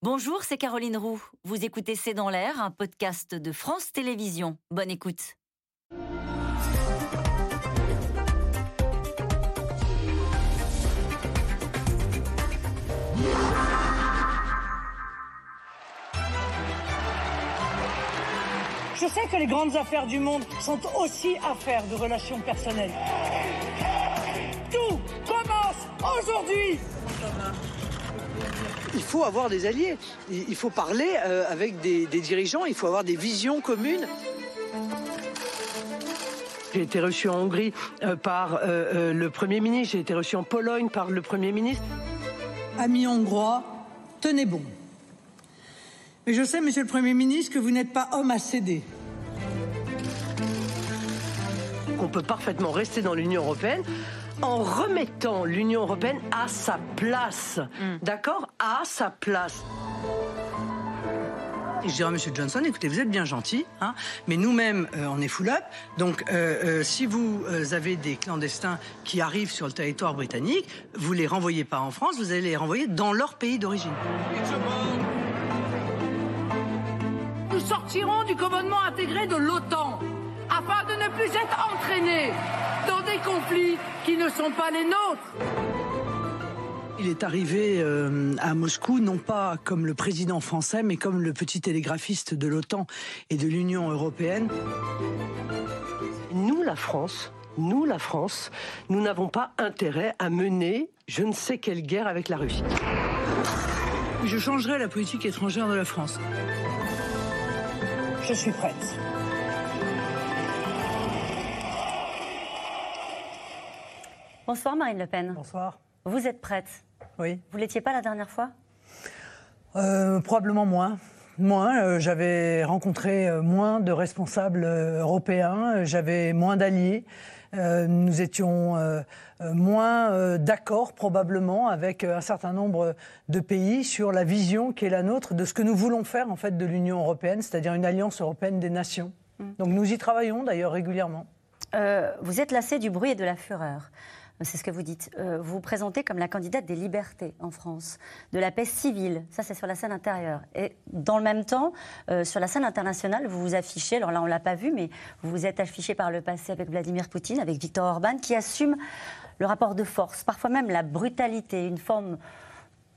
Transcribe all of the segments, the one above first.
Bonjour, c'est Caroline Roux. Vous écoutez C'est dans l'air, un podcast de France Télévisions. Bonne écoute. Je sais que les grandes affaires du monde sont aussi affaires de relations personnelles. Tout commence aujourd'hui il faut avoir des alliés. Il faut parler euh, avec des, dirigeants, il faut avoir des visions communes. J'ai été reçu en Hongrie euh, par euh, le Premier ministre, j'ai été reçu en Pologne par le Premier ministre. Amis hongrois, tenez bon. Mais je sais, Monsieur le Premier ministre, que vous n'êtes pas homme à céder. On peut parfaitement rester dans l'Union européenne en remettant l'Union européenne à sa place. Mm. D'accord? À sa place. je dirais à M. Johnson, écoutez, vous êtes bien gentil, hein, mais nous-mêmes, euh, on est full-up. Donc, euh, euh, si vous avez des clandestins qui arrivent sur le territoire britannique, vous les renvoyez pas en France, vous allez les renvoyer dans leur pays d'origine. Nous sortirons du commandement intégré de l'OTAN afin de ne plus être entraînés dans des conflits qui ne sont pas les nôtres. Il est arrivé euh, à Moscou non pas comme le président français, mais comme le petit télégraphiste de l'OTAN et de l'Union européenne. Nous, la France, nous, la France, nous n'avons pas intérêt à mener je ne sais quelle guerre avec la Russie. Je changerai la politique étrangère de la France. Je suis prête. Bonsoir Marine Le Pen. Bonsoir. Vous êtes prête? Oui. Vous l'étiez pas la dernière fois? Euh, Probablement moins. Moins, euh, j'avais rencontré euh, moins de responsables européens, j'avais moins d'alliés, nous étions moins d'accord probablement avec un certain nombre de pays sur la vision qui est la nôtre de ce que nous voulons faire en fait de l'Union européenne, c'est-à-dire une alliance européenne des nations. Mm. Donc nous y travaillons d'ailleurs régulièrement. vous êtes lassé du bruit et de la fureur. C'est ce que vous dites. Euh, vous vous présentez comme la candidate des libertés en France, de la paix civile. Ça, c'est sur la scène intérieure. Et dans le même temps, euh, sur la scène internationale, vous vous affichez, alors là, on ne l'a pas vu, mais vous vous êtes affiché par le passé avec Vladimir Poutine, avec Viktor Orban, qui assume le rapport de force, parfois même la brutalité, une forme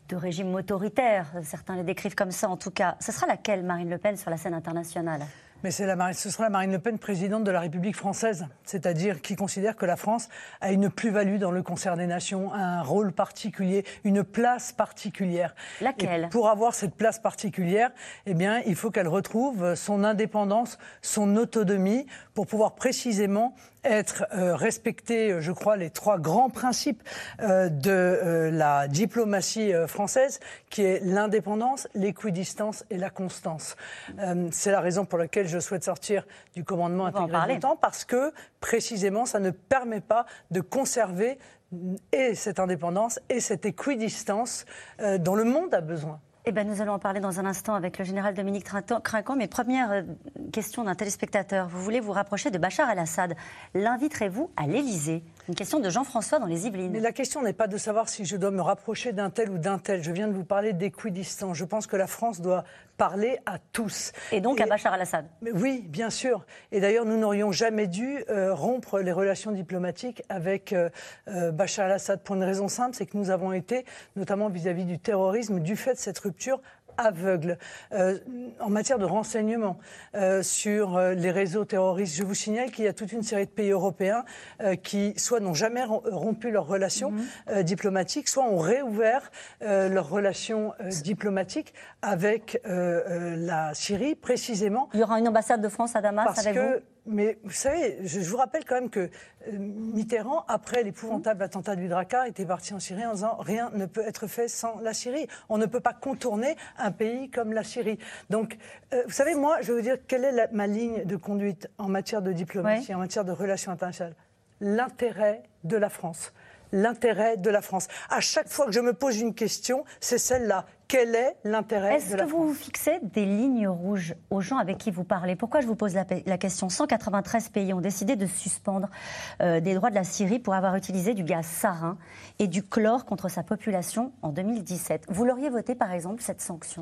de régime autoritaire. Certains les décrivent comme ça, en tout cas. Ce sera laquelle, Marine Le Pen, sur la scène internationale? Mais la, ce sera Marine Le Pen, présidente de la République française, c'est-à-dire qui considère que la France a une plus-value dans le concert des nations, un rôle particulier, une place particulière. Laquelle Pour avoir cette place particulière, eh bien, il faut qu'elle retrouve son indépendance, son autonomie, pour pouvoir précisément être euh, respecté, je crois, les trois grands principes euh, de euh, la diplomatie française, qui est l'indépendance, l'équidistance et la constance. C'est la raison pour laquelle je souhaite sortir du commandement intégré temps, parce que précisément, ça ne permet pas de conserver et cette indépendance et cette équidistance dont le monde a besoin. Eh ben, nous allons en parler dans un instant avec le général Dominique Trinquant. Mais première euh, question d'un téléspectateur. Vous voulez vous rapprocher de Bachar el-Assad. L'inviterez-vous à l'Élysée? Une question de Jean-François dans les Yvelines. Mais la question n'est pas de savoir si je dois me rapprocher d'un tel ou d'un tel. Je viens de vous parler d'équidistance. Je pense que la France doit parler à tous. Et donc à Bachar el-Assad Oui, bien sûr. Et d'ailleurs, nous n'aurions jamais dû euh, rompre les relations diplomatiques avec euh, euh, Bachar el-Assad pour une raison simple, c'est que nous avons été, notamment vis-à-vis -vis du terrorisme, du fait de cette rupture, aveugle euh, en matière de renseignement euh, sur euh, les réseaux terroristes. Je vous signale qu'il y a toute une série de pays européens qui soit n'ont jamais rompu leurs relations mhm. diplomatiques, soit ont réouvert leurs relations diplomatiques avec la Syrie précisément. Il y aura une ambassade de France à Damas avec vous mais vous savez, je, vous rappelle quand même que euh, Mitterrand, après l'épouvantable attentat du Drakkar, était parti en Syrie en disant rien ne peut être fait sans la Syrie. On ne peut pas contourner un pays comme la Syrie. Donc, euh, vous savez, moi, je vais vous dire quelle est ma ligne de conduite en matière de diplomatie, en matière de relations internationales? L'intérêt de la France l'intérêt de la France. À chaque fois que je me pose une question, c'est celle-là quel est l'intérêt Est-ce que vous fixez des lignes rouges aux gens avec qui vous parlez? Pourquoi je vous pose la, question? 193 pays ont décidé de suspendre euh, des droits de la Syrie pour avoir utilisé du gaz sarin et du chlore contre sa population en 2017. Vous l'auriez voté, par exemple, cette sanction?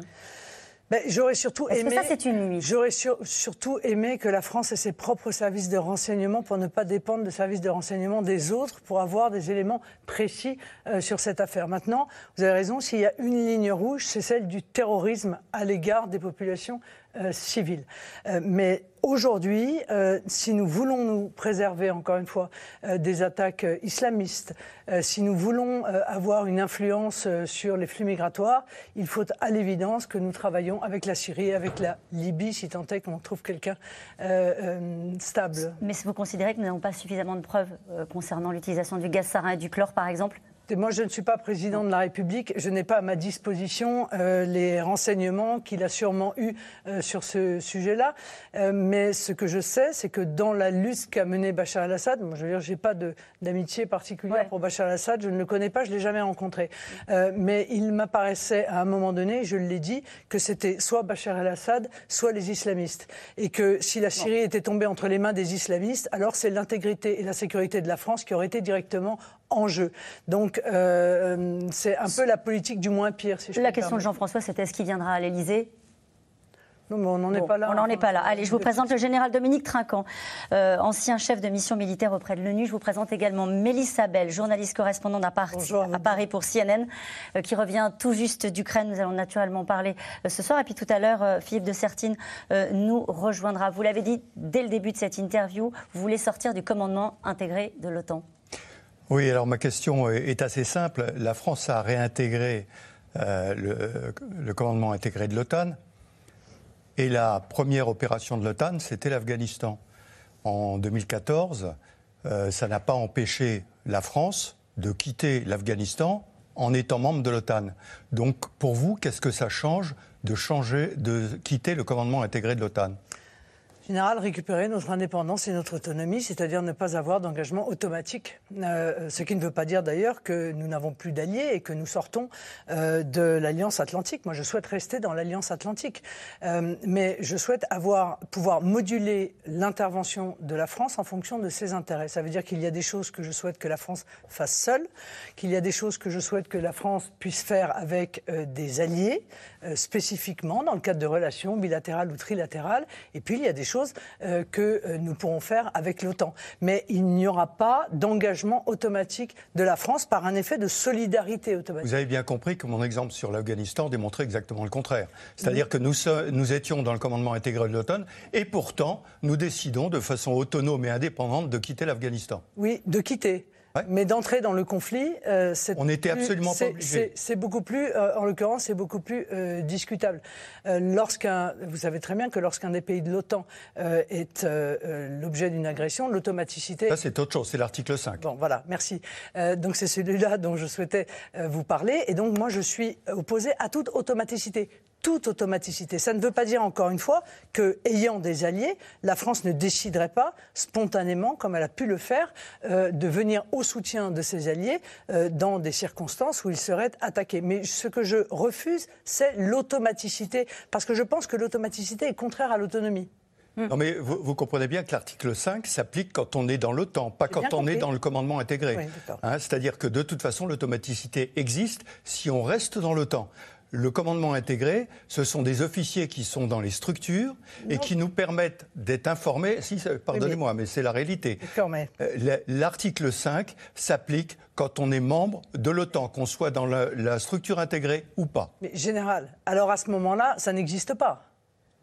Ben, j'aurais surtout aimé. Que ça, c'est une limite. J'aurais surtout aimé que la France ait ses propres services de renseignement pour ne pas dépendre des services de renseignement des autres, pour avoir des éléments précis euh, sur cette affaire. Maintenant, vous avez raison, s'il y a une ligne rouge, c'est celle du terrorisme à l'égard des populations euh, civile. Euh, mais aujourd'hui, euh, si nous voulons nous préserver, encore une fois, des attaques islamistes, si nous voulons avoir une influence sur les flux migratoires, il faut à l'évidence que nous travaillons avec la Syrie, avec la Libye, si tant est qu'on trouve quelqu'un stable. Mais vous considérez que nous n'avons pas suffisamment de preuves concernant l'utilisation du gaz sarin et du chlore, par exemple moi, je ne suis pas président de la République. Je n'ai pas à ma disposition euh, les renseignements qu'il a sûrement eus euh, sur ce sujet-là. Euh, mais ce que je sais, c'est que dans la lutte qu'a menée Bachar el-Assad, moi, je veux dire, j'ai pas d'amitié particulière pour Bachar el-Assad. Je ne le connais pas, je l'ai jamais rencontré. mais il m'apparaissait à un moment donné, je l'ai dit, que c'était soit Bachar el-Assad, soit les islamistes, et que si la Syrie était tombée entre les mains des islamistes, alors c'est l'intégrité et la sécurité de la France qui auraient été directement en jeu. Donc euh, c'est un peu la politique du moins pire. Si je la question de Jean-François, c'était est-ce qu'il viendra à l'Elysée non, mais on n'en est pas là. On n'en est pas là. Allez, je vous présente le général Dominique Trinquant, euh, ancien chef de mission militaire auprès de l'ONU. Je vous présente également Mélissa Bell, journaliste correspondante à, à Paris pour CNN, euh, qui revient tout juste d'Ukraine. Nous allons naturellement parler ce soir. Et puis tout à l'heure, Philippe de Sertine nous rejoindra. Vous l'avez dit dès le début de cette interview, vous voulez sortir du commandement intégré de l'OTAN. Oui, alors ma question est assez simple. La France a réintégré euh, le, commandement intégré de l'OTAN. Et la première opération de l'OTAN, c'était l'Afghanistan. En 2014, euh, ça n'a pas empêché la France de quitter l'Afghanistan en étant membre de l'OTAN. Donc, pour vous, qu'est-ce que ça change de changer, de quitter le commandement intégré de l'OTAN? Général, récupérer notre indépendance et notre autonomie, c'est-à-dire ne pas avoir d'engagement automatique. Euh, ce qui ne veut pas dire d'ailleurs que nous n'avons plus d'alliés et que nous sortons euh, de l'Alliance Atlantique. Moi, je souhaite rester dans l'Alliance Atlantique. Euh, mais je souhaite avoir, pouvoir moduler l'intervention de la France en fonction de ses intérêts. Ça veut dire qu'il y a des choses que je souhaite que la France fasse seule, qu'il y a des choses que je souhaite que la France puisse faire avec des alliés, spécifiquement dans le cadre de relations bilatérales ou trilatérales. Et puis, il y a des choses euh, que euh, nous pourrons faire avec l'OTAN. Mais il n'y aura pas d'engagement automatique de la France par un effet de solidarité automatique. Vous avez bien compris que mon exemple sur l'Afghanistan démontrait exactement le contraire. C'est-à-dire que nous, nous étions dans le commandement intégré de l'OTAN et pourtant nous décidons de façon autonome et indépendante de quitter l'Afghanistan. Oui, de quitter. Mais d'entrer dans le conflit, euh, c'est on n'était absolument pas obligé. C'est beaucoup plus, euh, en l'occurrence, c'est beaucoup plus euh, discutable. lorsqu'un, vous savez très bien que lorsqu'un des pays de l'OTAN est l'objet d'une agression, l'automaticité. Ça, c'est autre chose. C'est l'article 5. Bon, voilà, merci. donc c'est celui-là dont je souhaitais vous parler. Et donc moi, je suis opposé à toute automaticité toute automaticité. Ça ne veut pas dire, encore une fois, que, ayant des alliés, la France ne déciderait pas spontanément, comme elle a pu le faire, euh, de venir au soutien de ses alliés euh, dans des circonstances où ils seraient attaqués. Mais ce que je refuse, c'est l'automaticité, parce que je pense que l'automaticité est contraire à l'autonomie. Non, mais vous, comprenez bien que l'article 5 s'applique quand on est dans l'OTAN, pas quand on est dans le commandement intégré. Hein, c'est-à-dire que de toute façon, l'automaticité existe si on reste dans l'OTAN le commandement intégré, ce sont des officiers qui sont dans les structures et qui nous permettent d'être informés. Si, pardonnez-moi, mais, c'est la réalité. Euh, l'article 5 s'applique quand on est membre de l'OTAN, qu'on soit dans la, structure intégrée ou pas. Mais général, alors à ce moment-là, ça n'existe pas.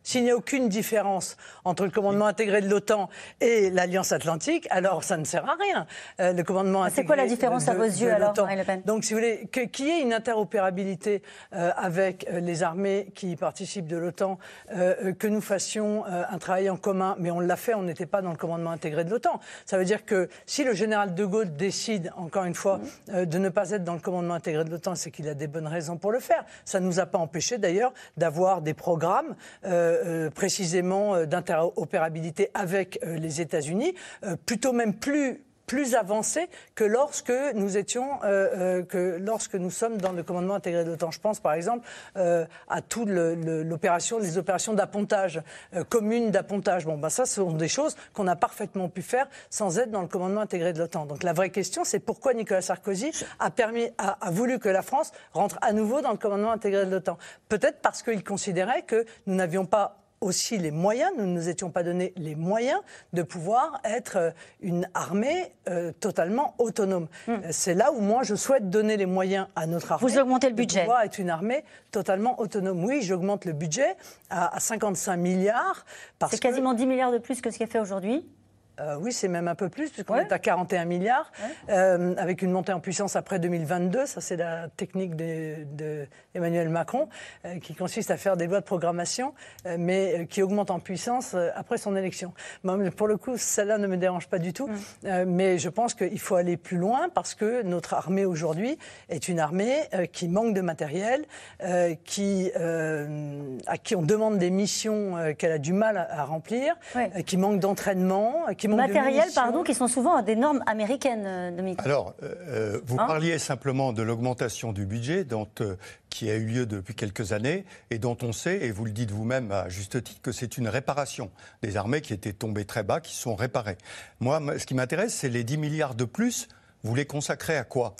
S'il n'y a aucune différence entre le commandement intégré de l'OTAN et l'Alliance Atlantique, alors ça ne sert à rien. Euh, le commandement intégré. C'est quoi la différence à vos yeux alors, Marine Le Pen Donc, si vous voulez, qu'il y ait une interopérabilité euh, avec euh, les armées qui participent de l'OTAN, que nous fassions un travail en commun, mais on l'a fait, on n'était pas dans le commandement intégré de l'OTAN. Ça veut dire que si le général de Gaulle décide, encore une fois, de ne pas être dans le commandement intégré de l'OTAN, c'est qu'il a des bonnes raisons pour le faire. Ça ne nous a pas empêché d'ailleurs d'avoir des programmes. Euh, précisément euh, d'interopérabilité avec euh, les États-Unis, plutôt même plus plus avancé que lorsque nous étions, euh, euh, que lorsque nous sommes dans le commandement intégré de l'OTAN. Je pense par exemple euh, à toutes l'opération, les opérations d'appontage, communes d'appontage. Bon, ben ça, ce sont des choses qu'on a parfaitement pu faire sans être dans le commandement intégré de l'OTAN. Donc la vraie question, c'est pourquoi Nicolas Sarkozy a permis, a, a voulu que la France rentre à nouveau dans le commandement intégré de l'OTAN? Peut-être parce qu'il considérait que nous n'avions pas aussi les moyens, nous ne nous étions pas donné les moyens de pouvoir être euh, une armée euh, totalement autonome. Hmm. Euh, c'est là où moi je souhaite donner les moyens à notre armée. Vous augmentez le budget. De pouvoir être une armée totalement autonome. Oui, j'augmente le budget à, 55 milliards. C'est quasiment 10 milliards de plus que ce qui est fait aujourd'hui. Euh, oui, c'est même un peu plus, puisqu'on est à 41 milliards, euh, avec une montée en puissance après 2022. Ça, c'est la technique d'Emmanuel Macron, euh, qui consiste à faire des lois de programmation, mais qui augmente en puissance après son élection. pour le coup, celle-là ne me dérange pas du tout, mais je pense qu'il faut aller plus loin, parce que notre armée aujourd'hui est une armée qui manque de matériel, qui, à qui on demande des missions qu'elle a du mal à, remplir, qui manque d'entraînement, qui Matériel, pardon, qui sont souvent à des normes américaines, euh, Dominique. Alors, euh, euh, vous hein parliez simplement de l'augmentation du budget dont, qui a eu lieu depuis quelques années et dont on sait, et vous le dites vous-même à juste titre, que c'est une réparation des armées qui étaient tombées très bas, qui sont réparées. Moi, ce qui m'intéresse, c'est les 10 milliards de plus vous les consacrez à quoi?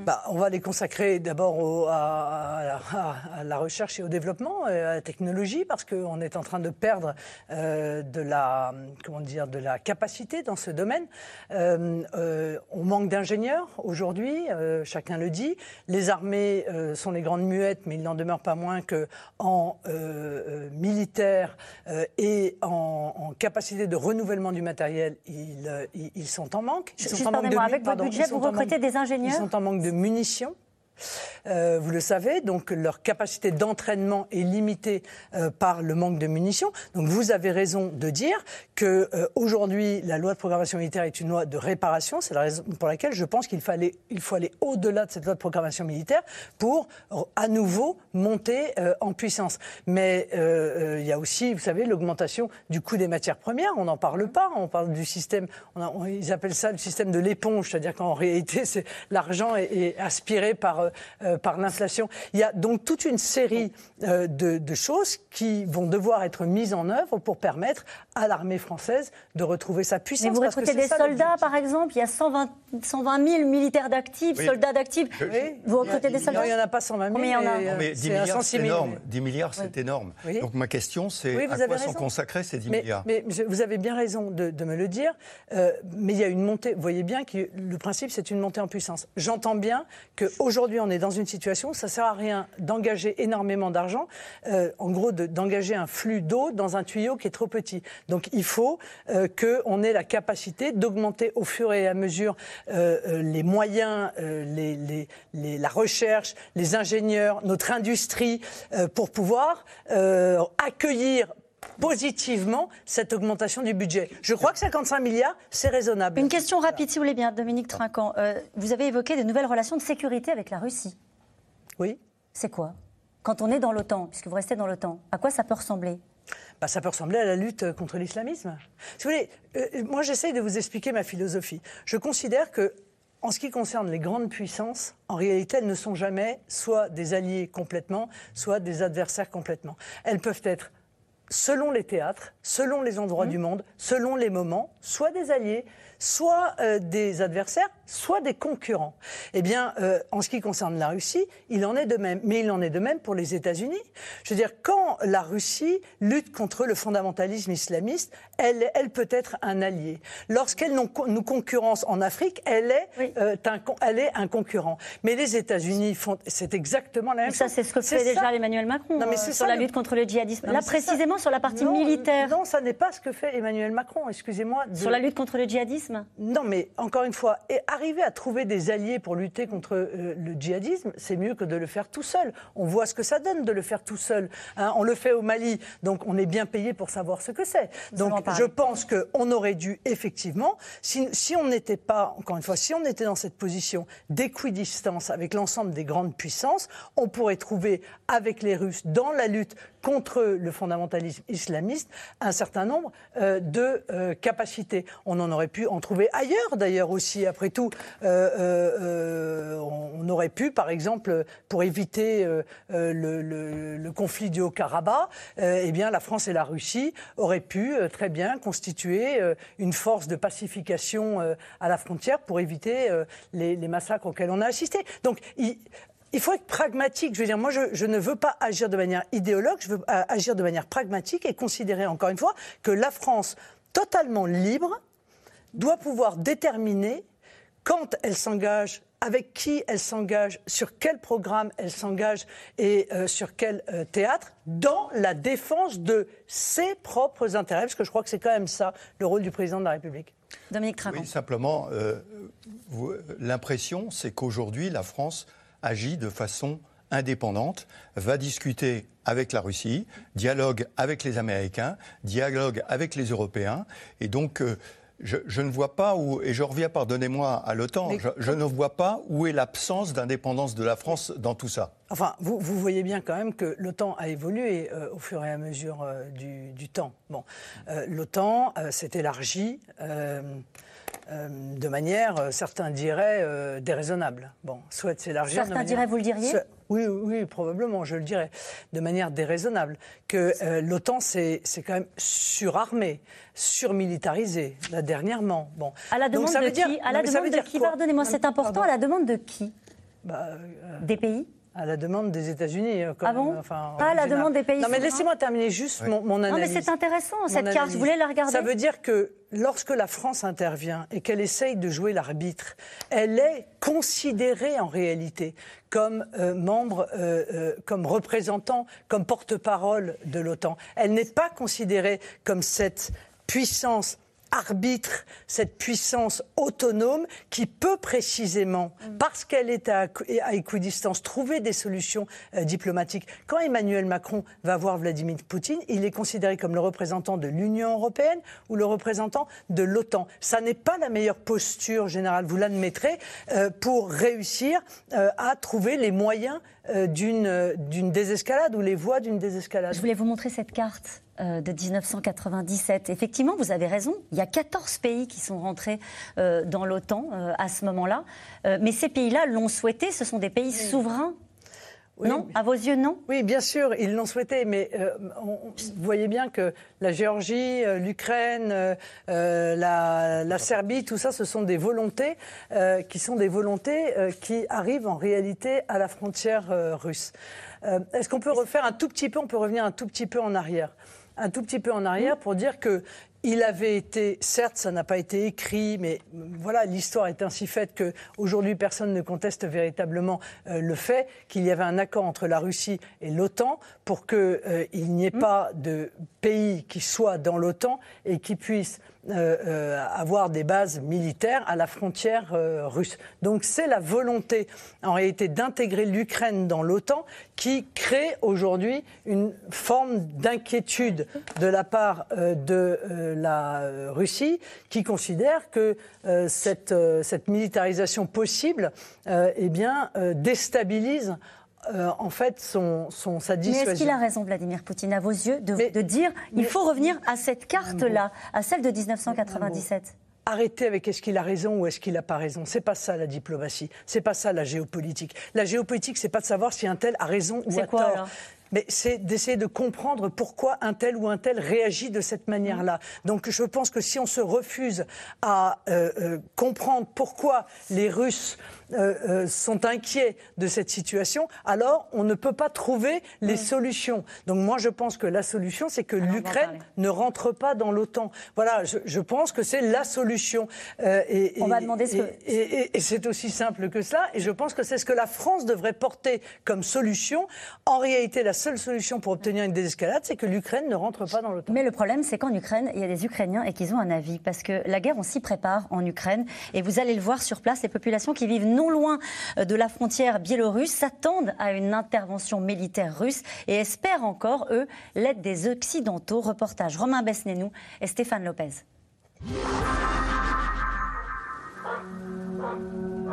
Bah, On va les consacrer d'abord à, la recherche et au développement, euh, à la technologie, parce qu'on est en train de perdre euh, de, la, comment dire, de la capacité dans ce domaine. Euh, on manque d'ingénieurs aujourd'hui, chacun le dit. Les armées sont les grandes muettes, mais il n'en demeure pas moins qu'en militaire et en, capacité de renouvellement du matériel, ils, ils, sont en manque. Ils sont en manque de, avec votre budget, vous recrutez des ingénieurs Ils sont en manque de munitions. Euh, vous le savez, donc leur capacité d'entraînement est limitée euh, par le manque de munitions. Donc vous avez raison de dire que euh, aujourd'hui la loi de programmation militaire est une loi de réparation. C'est la raison pour laquelle je pense qu'il fallait, il faut aller au-delà de cette loi de programmation militaire pour à nouveau monter en puissance. Mais il y a aussi, vous savez, l'augmentation du coût des matières premières. On n'en parle pas. On parle du système. On ils appellent ça le système de l'éponge, c'est-à-dire qu'en réalité, l'argent est, est aspiré par euh, euh, par l'inflation. Il y a donc toute une série euh, de, choses qui vont devoir être mises en œuvre pour permettre à l'armée française de retrouver sa puissance. Mais vous recrutez des soldats, par exemple Il y a 120, 120 000 militaires d'actifs, soldats d'actifs. Vous recrutez des soldats Non, il n'y en a pas 120 000. Combien il y en a mais 10 milliards, c'est énorme. 10 milliards, c'est énorme. Donc ma question, c'est à quoi sont consacrés ces 10 milliards Mais vous avez bien raison de, me le dire. mais il y a une montée. Vous voyez bien que le principe, c'est une montée en puissance. J'entends bien qu'aujourd'hui, on est dans une situation où ça ne sert à rien d'engager énormément d'argent, euh, en gros d'engager un flux d'eau dans un tuyau qui est trop petit. Donc il faut euh, qu'on ait la capacité d'augmenter au fur et à mesure euh, les moyens, la recherche, les ingénieurs, notre industrie, pour pouvoir accueillir positivement cette augmentation du budget. Je crois que 55 milliards, c'est raisonnable. Une question rapide, si vous voulez bien, Dominique Trinquant. Euh, vous avez évoqué de nouvelles relations de sécurité avec la Russie. Oui. C'est quoi? Quand on est dans l'OTAN, puisque vous restez dans l'OTAN, à quoi ça peut ressembler? Bah, ça peut ressembler à la lutte contre l'islamisme. Si vous voulez, euh, moi j'essaie de vous expliquer ma philosophie. Je considère que en ce qui concerne les grandes puissances, en réalité, elles ne sont jamais soit des alliés complètement, soit des adversaires complètement. Elles peuvent être selon les théâtres, selon les endroits mmh. du monde, selon les moments, soit des alliés, soit euh, des adversaires, soit des concurrents. Eh bien, euh, en ce qui concerne la Russie, il en est de même. Mais il en est de même pour les États-Unis. Je veux dire, quand la Russie lutte contre le fondamentalisme islamiste, elle, elle peut être un allié. Lorsqu'elle nous concurrence en Afrique, elle est, euh, un, elle est un concurrent. Mais les États-Unis font, c'est exactement la même chose. Ça, c'est ce que fait déjà Emmanuel Macron non, mais sur la lutte contre le djihadisme. Là, précisément sur la partie militaire. Non, ça n'est pas ce que fait Emmanuel Macron. Excusez-moi. Sur la lutte contre le djihadisme. Non, mais encore une fois, et arriver à trouver des alliés pour lutter contre euh, le djihadisme, c'est mieux que de le faire tout seul. On voit ce que ça donne de le faire tout seul. Hein. on le fait au Mali, donc on est bien payé pour savoir ce que c'est. Donc je pense qu'on aurait dû effectivement, si, si on n'était pas, encore une fois, si on était dans cette position d'équidistance avec l'ensemble des grandes puissances, on pourrait trouver avec les Russes dans la lutte contre le fondamentalisme islamiste un certain nombre euh, de euh, capacités. On en aurait pu en trouver ailleurs d'ailleurs aussi. Après tout, euh, on aurait pu, par exemple, pour éviter le, conflit du Haut-Karabakh, eh bien, la France et la Russie auraient pu très bien constituer une force de pacification à la frontière pour éviter les, les, massacres auxquels on a assisté. Donc, il, il faut être pragmatique. Je veux dire, moi, je, ne veux pas agir de manière idéologue, je veux euh, agir de manière pragmatique et considérer, encore une fois, que la France, totalement libre, doit pouvoir déterminer quand elle s'engage, avec qui elle s'engage, sur quel programme elle s'engage et euh, sur quel euh, théâtre, dans la défense de ses propres intérêts, parce que je crois que c'est quand même ça le rôle du président de la République. Dominique Tragon. Oui, simplement, l'impression, c'est qu'aujourd'hui, la France agit de façon indépendante, va discuter avec la Russie, dialogue avec les Américains, dialogue avec les Européens. Et donc, euh, je, ne vois pas où, et je reviens, pardonnez-moi, à l'OTAN, je, ne vois pas où est l'absence d'indépendance de la France dans tout ça. Enfin, vous, voyez bien quand même que l'OTAN a évolué euh, au fur et à mesure euh, du, temps. Bon, l'OTAN s'est élargie. Euh, de manière, euh, certains diraient, euh, déraisonnable. Bon, souhaite s'élargir. Certains diraient, vous le diriez oui, oui, probablement, je le dirais, de manière déraisonnable. Que l'OTAN, c'est quand même surarmé, surmilitarisé, là, dernièrement. Bon. À la demande de qui À la demande de qui Pardonnez-moi, c'est important. À la demande de qui bah, Des pays à la demande des États-Unis. Euh, ah bon enfin, Pas à la demande des pays Non, mais laissez-moi terminer juste mon, mon, analyse. Non, mais c'est intéressant, cette carte. Vous voulez la regarder Ça veut dire que lorsque la France intervient et qu'elle essaye de jouer l'arbitre, elle est considérée en réalité comme euh, membre, euh, comme représentant, comme porte-parole de l'OTAN. Elle n'est pas considérée comme cette puissance arbitre cette puissance autonome qui peut précisément, mm. parce qu'elle est à, équidistance, trouver des solutions euh, diplomatiques. Quand Emmanuel Macron va voir Vladimir Poutine, il est considéré comme le représentant de l'Union européenne ou le représentant de l'OTAN. Ça n'est pas la meilleure posture générale, vous l'admettrez, euh, pour réussir euh, à trouver les moyens d'une désescalade ou les voies d'une désescalade. Je voulais vous montrer cette carte euh, de 1997. Effectivement, vous avez raison, il y a 14 pays qui sont rentrés euh, dans l'OTAN euh, à ce moment-là. mais ces pays-là l'ont souhaité, ce sont des pays souverains. Non À vos yeux, non Oui, bien sûr, ils l'ont souhaité, mais vous voyez bien que la Géorgie, l'Ukraine, la, la, Serbie, tout ça, ce sont des volontés qui sont des volontés qui arrivent en réalité à la frontière russe. Est-ce qu'on peut refaire un tout petit peu, on peut revenir un tout petit peu en arrière un tout petit peu en arrière pour dire que il avait été, certes, ça n'a pas été écrit, mais voilà, l'histoire est ainsi faite que aujourd'hui personne ne conteste véritablement euh, le fait qu'il y avait un accord entre la Russie et l'OTAN pour qu'il euh, n'y ait mmh. pas de pays qui soit dans l'OTAN et qui puisse euh, euh, avoir des bases militaires à la frontière euh, russe. Donc c'est la volonté en réalité d'intégrer l'Ukraine dans l'OTAN qui crée aujourd'hui une forme d'inquiétude de la part de la Russie qui considère que cette, militarisation possible eh déstabilise euh, en fait son, son, sa dissuasion. Mais est-ce qu'il a raison, Vladimir Poutine, à vos yeux, de, dire il faut revenir à cette carte-là, à celle de 1997 Arrêtez avec est-ce qu'il a raison ou est-ce qu'il n'a pas raison. C'est pas ça la diplomatie. C'est pas ça la géopolitique. La géopolitique, c'est pas de savoir si un tel a raison ou a tort mais c'est d'essayer de comprendre pourquoi un tel ou un tel réagit de cette manière-là. Donc je pense que si on se refuse à euh, euh, comprendre pourquoi les Russes euh, euh, sont inquiets de cette situation, alors on ne peut pas trouver les solutions. Donc moi, je pense que la solution, c'est que l'Ukraine ne rentre pas dans l'OTAN. Voilà, je, pense que c'est la solution. Euh, et, on va demander ce Et, c'est aussi simple que cela. Et je pense que c'est ce que la France devrait porter comme solution. En réalité, la seule solution pour obtenir une désescalade, c'est que l'Ukraine ne rentre pas dans l'OTAN. Mais le problème, c'est qu'en Ukraine, il y a des Ukrainiens et qu'ils ont un avis. Parce que la guerre, on s'y prépare en Ukraine. Et vous allez le voir sur place, les populations qui vivent non loin euh, de la frontière biélorusse s'attendent à une intervention militaire russe et espèrent encore, eux, l'aide des Occidentaux. Reportage Romain Besnénou et Stéphane Lopez.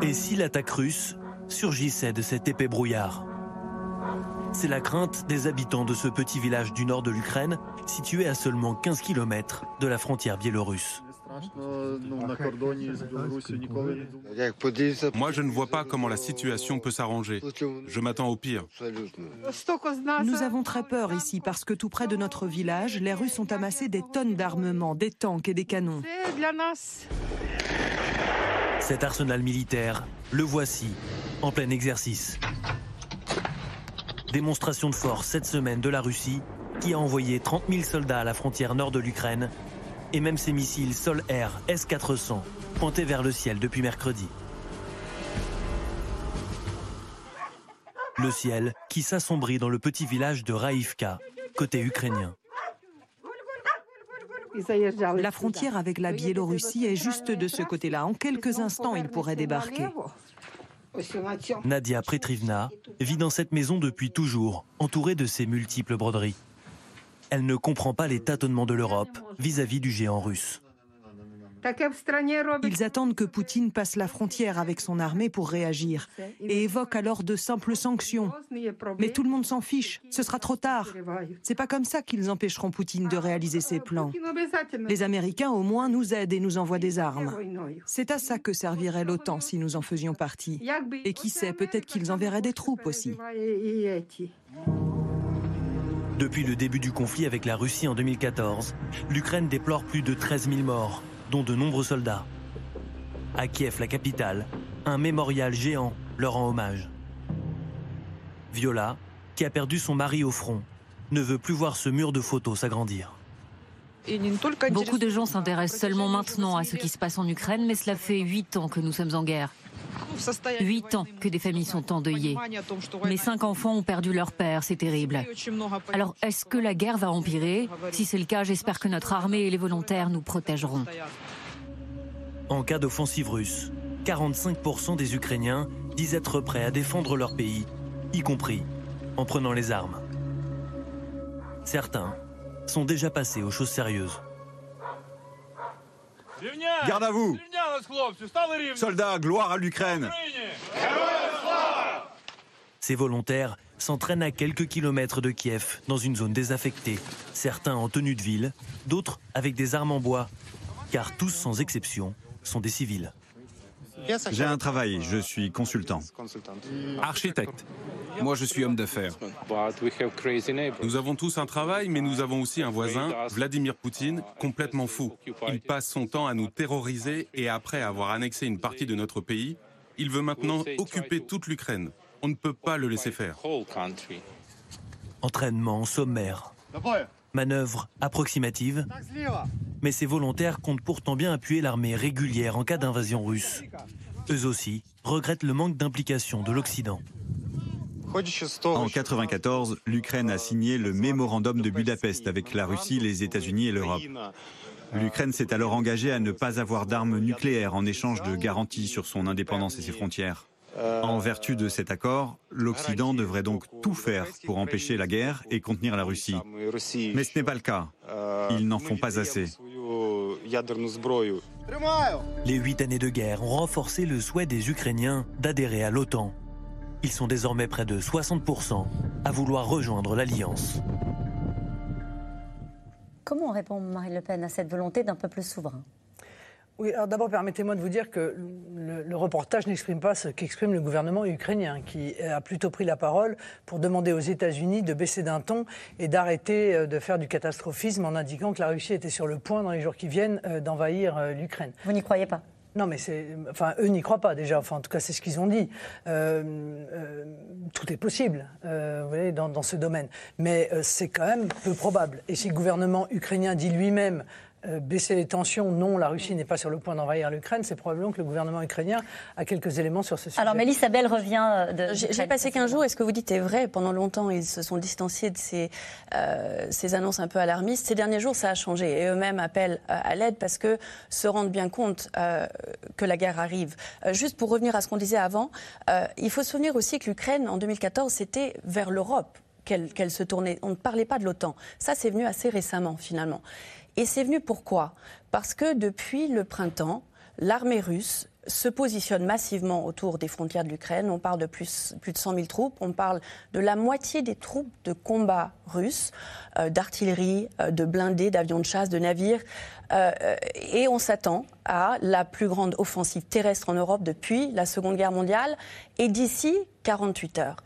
Et si l'attaque russe surgissait de cet épais brouillard? C'est la crainte des habitants de ce petit village du nord de l'Ukraine, situé à seulement 15 km de la frontière biélorusse. Moi, je ne vois pas comment la situation peut s'arranger. Je m'attends au pire. Nous avons très peur ici parce que tout près de notre village, les Russes ont amassé des tonnes d'armements, des tanks et des canons. Cet arsenal militaire, le voici, en plein exercice. Démonstration de force cette semaine de la Russie, qui a envoyé 30 000 soldats à la frontière nord de l'Ukraine et même ses missiles sol-air S-400 pointés vers le ciel depuis mercredi. Le ciel qui s'assombrit dans le petit village de Raïvka, côté ukrainien. La frontière avec la Biélorussie est juste de ce côté-là. En quelques instants, il pourrait débarquer. Nadia Pretrivna vit dans cette maison depuis toujours, entourée de ses multiples broderies elle ne comprend pas les tâtonnements de l'Europe vis-à-vis du géant russe. Ils attendent que Poutine passe la frontière avec son armée pour réagir et évoquent alors de simples sanctions. Mais tout le monde s'en fiche, ce sera trop tard. C'est pas comme ça qu'ils empêcheront Poutine de réaliser ses plans. Les Américains au moins nous aident et nous envoient des armes. C'est à ça que servirait l'OTAN si nous en faisions partie. Et qui sait, peut-être qu'ils enverraient des troupes aussi. Depuis le début du conflit avec la Russie en 2014, l'Ukraine déplore plus de 13 000 morts, dont de nombreux soldats. À Kiev, la capitale, un mémorial géant leur rend hommage. Viola, qui a perdu son mari au front, ne veut plus voir ce mur de photos s'agrandir. Beaucoup de gens s'intéressent seulement maintenant à ce qui se passe en Ukraine, mais cela fait huit ans que nous sommes en guerre. Huit ans que des familles sont endeuillées. Mes cinq enfants ont perdu leur père, c'est terrible. Alors, est-ce que la guerre va empirer? Si c'est le cas, j'espère que notre armée et les volontaires nous protégeront. En cas d'offensive russe, 45% des Ukrainiens disent être prêts à défendre leur pays, y compris en prenant les armes. Certains sont déjà passés aux choses sérieuses. Garde à vous Soldats, gloire à l'Ukraine Ces volontaires s'entraînent à quelques kilomètres de Kiev, dans une zone désaffectée. Certains en tenue de ville, d'autres avec des armes en bois. Car tous, sans exception, sont des civils. J'ai un travail, je suis consultant. Architecte. Moi, je suis homme d'affaires. Nous avons tous un travail, mais nous avons aussi un voisin, Vladimir Poutine, complètement fou. Il passe son temps à nous terroriser et après avoir annexé une partie de notre pays, il veut maintenant occuper toute l'Ukraine. On ne peut pas le laisser faire. Entraînement sommaire. Manœuvre approximative. Mais ces volontaires comptent pourtant bien appuyer l'armée régulière en cas d'invasion russe. Eux aussi regrettent le manque d'implication de l'Occident. En 1994, l'Ukraine a signé le mémorandum de Budapest avec la Russie, les États-Unis et l'Europe. L'Ukraine s'est alors engagée à ne pas avoir d'armes nucléaires en échange de garanties sur son indépendance et ses frontières. En vertu de cet accord, l'Occident devrait donc tout faire pour empêcher la guerre et contenir la Russie. Mais ce n'est pas le cas. Ils n'en font pas assez. Les huit années de guerre ont renforcé le souhait des Ukrainiens d'adhérer à l'OTAN. Ils sont désormais près de 60% à vouloir rejoindre l'Alliance. Comment répond Marine Le Pen à cette volonté d'un peuple souverain? Oui, alors d'abord, permettez-moi de vous dire que le, reportage n'exprime pas ce qu'exprime le gouvernement ukrainien, qui a plutôt pris la parole pour demander aux États-Unis de baisser d'un ton et d'arrêter euh, de faire du catastrophisme en indiquant que la Russie était sur le point, dans les jours qui viennent, euh, d'envahir euh, l'Ukraine. Vous n'y croyez pas? Non, mais c'est, enfin, eux n'y croient pas déjà. Enfin, en tout cas, c'est ce qu'ils ont dit. tout est possible, vous voyez, dans, dans, ce domaine. Mais c'est quand même peu probable. Et si le gouvernement ukrainien dit lui-même euh, baisser les tensions, non, la Russie n'est pas sur le point d'envahir l'Ukraine, c'est probablement que le gouvernement ukrainien a quelques éléments sur ce sujet. Alors, Mélissa Bell revient euh, de. J'ai passé 15 jours et ce que vous dites est vrai. Pendant longtemps, ils se sont distanciés de ces, euh, ces annonces un peu alarmistes. Ces derniers jours, ça a changé et eux-mêmes appellent à l'aide parce que se rendent bien compte que la guerre arrive. juste pour revenir à ce qu'on disait avant, il faut se souvenir aussi que l'Ukraine, en 2014, c'était vers l'Europe qu'elle se tournait. On ne parlait pas de l'OTAN. Ça, c'est venu assez récemment, finalement. Et c'est venu pourquoi? Parce que depuis le printemps, l'armée russe se positionne massivement autour des frontières de l'Ukraine. On parle de plus, de 100 000 troupes, on parle de la moitié des troupes de combat russes, euh, d'artillerie, euh, de blindés, d'avions de chasse, de navires. Euh, et on s'attend à la plus grande offensive terrestre en Europe depuis la Seconde Guerre mondiale et d'ici 48 heures.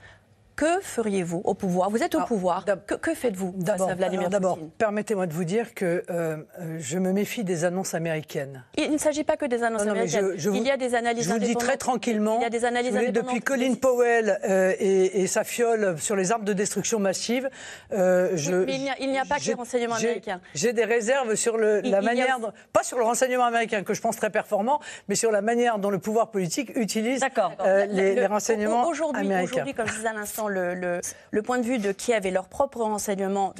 Que feriez-vous au pouvoir? Vous êtes au pouvoir. Que, faites-vous? D'abord, permettez-moi de vous dire que euh, euh, je me méfie des annonces américaines. Il ne s'agit pas que des annonces américaines. il y a des analyses Je vous dis très tranquillement. Il y a des analyses Depuis Colin Powell euh, et, sa fiole sur les armes de destruction massive, je, mais il n'y a, pas que les renseignements américains. J'ai des réserves sur le, la manière, pas sur le renseignement américain que je pense très performant, mais sur la manière dont le pouvoir politique utilise les, les, renseignements américains. Aujourd'hui, comme je disais à l'instant le, point de vue de Kiev et leurs propres renseignements,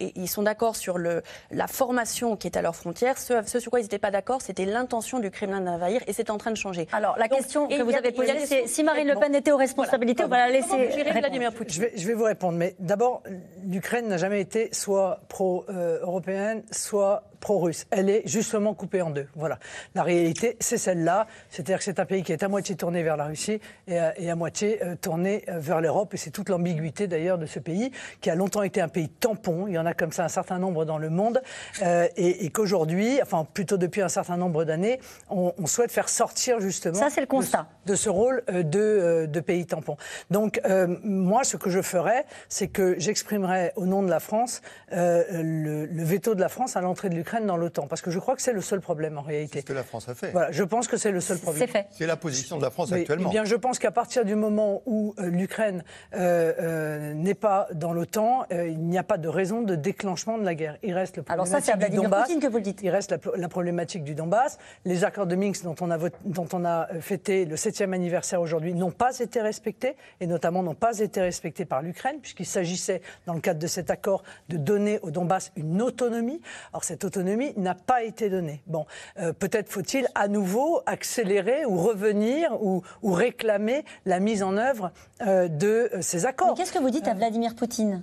ils sont d'accord sur le, la formation qui est à leurs frontières. Ce, sur quoi ils n'étaient pas d'accord, c'était l'intention du Kremlin d'envahir et c'est en train de changer. Alors la question que vous avez posée, c'est si Marine Le Pen était aux responsabilités, on va la laisser. Vladimir Je vais, je vais vous répondre, mais d'abord, l'Ukraine n'a jamais été soit pro-européenne, soit pro-russe. Elle est justement coupée en deux. Voilà. La réalité, c'est celle-là. C'est-à-dire que c'est un pays qui est à moitié tourné vers la Russie et à, moitié euh, tourné euh, vers l'Europe. Et c'est toute l'ambiguïté d'ailleurs de ce pays, qui a longtemps été un pays tampon. Il y en a comme ça un certain nombre dans le monde. Euh, et, qu'aujourd'hui, enfin plutôt depuis un certain nombre d'années, on, souhaite faire sortir justement ça, c'est le constat. De, ce rôle de, de pays tampon. Donc moi, ce que je ferais, c'est que j'exprimerais au nom de la France le, le veto de la France à l'entrée de l'Ukraine dans l'OTAN Parce que je crois que c'est le seul problème en réalité. C'est ce que la France a fait. Voilà, je pense que c'est le seul problème. C'est fait. C'est la position de la France actuellement. Eh bien, je pense qu'à partir du moment où euh, l'Ukraine euh, euh, n'est pas dans l'OTAN, il n'y a pas de raison de déclenchement de la guerre. Il reste le Alors ça, c'est à Vladimir Poutine que vous le dites. Il reste la, problématique du Donbass. Les accords de Minsk dont on a, dont on a fêté le 7e anniversaire aujourd'hui n'ont pas été respectés, et notamment n'ont pas été respectés par l'Ukraine, puisqu'il s'agissait, dans le cadre de cet accord, de donner au Donbass une autonomie. Alors cette autonomie autonomie n'a pas été donnée. Bon, euh, peut-être faut-il à nouveau accélérer ou revenir ou, réclamer la mise en œuvre euh, de euh, ces accords. qu'est-ce que vous dites à Vladimir Poutine?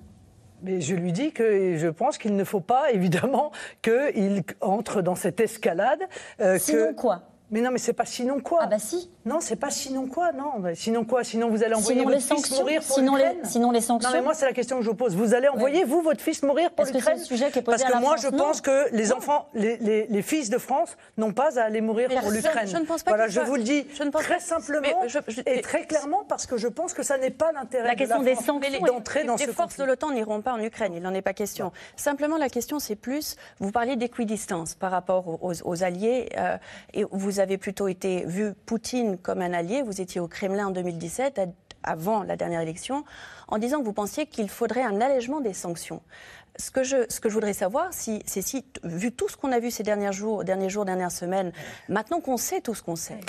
Mais je lui dis que je pense qu'il ne faut pas, évidemment, qu'il entre dans cette escalade. Sinon quoi? Mais non, mais c'est pas sinon quoi Ah bah si. Non, c'est pas sinon quoi, non. Sinon quoi Sinon vous allez envoyer votre fils mourir pour sinon les, sinon les sanctions. Non, mais moi c'est la question que je vous pose. Vous allez envoyer vous votre fils mourir pour l'Ukraine sujet qui est posé Parce que moi je pense que les enfants, les, les, fils de France n'ont pas à aller mourir pour l'Ukraine. Je ne pense pas. Voilà, je vous le dis très simplement et très clairement parce que je pense que ça n'est pas l'intérêt. La question de des sanctions d'entrer dans ce Les forces de l'OTAN n'iront pas en Ukraine. Il n'en est pas question. Simplement la question c'est plus. Vous parliez d'équidistance par rapport aux, alliés euh, et vous avez plutôt été vu Poutine comme un allié, vous étiez au Kremlin en 2017, avant la dernière élection, en disant que vous pensiez qu'il faudrait un allègement des sanctions. Ce que je, ce que je voudrais savoir, c'est si, vu tout ce qu'on a vu ces derniers jours, derniers jours, dernières semaines, maintenant qu'on sait tout ce qu'on sait,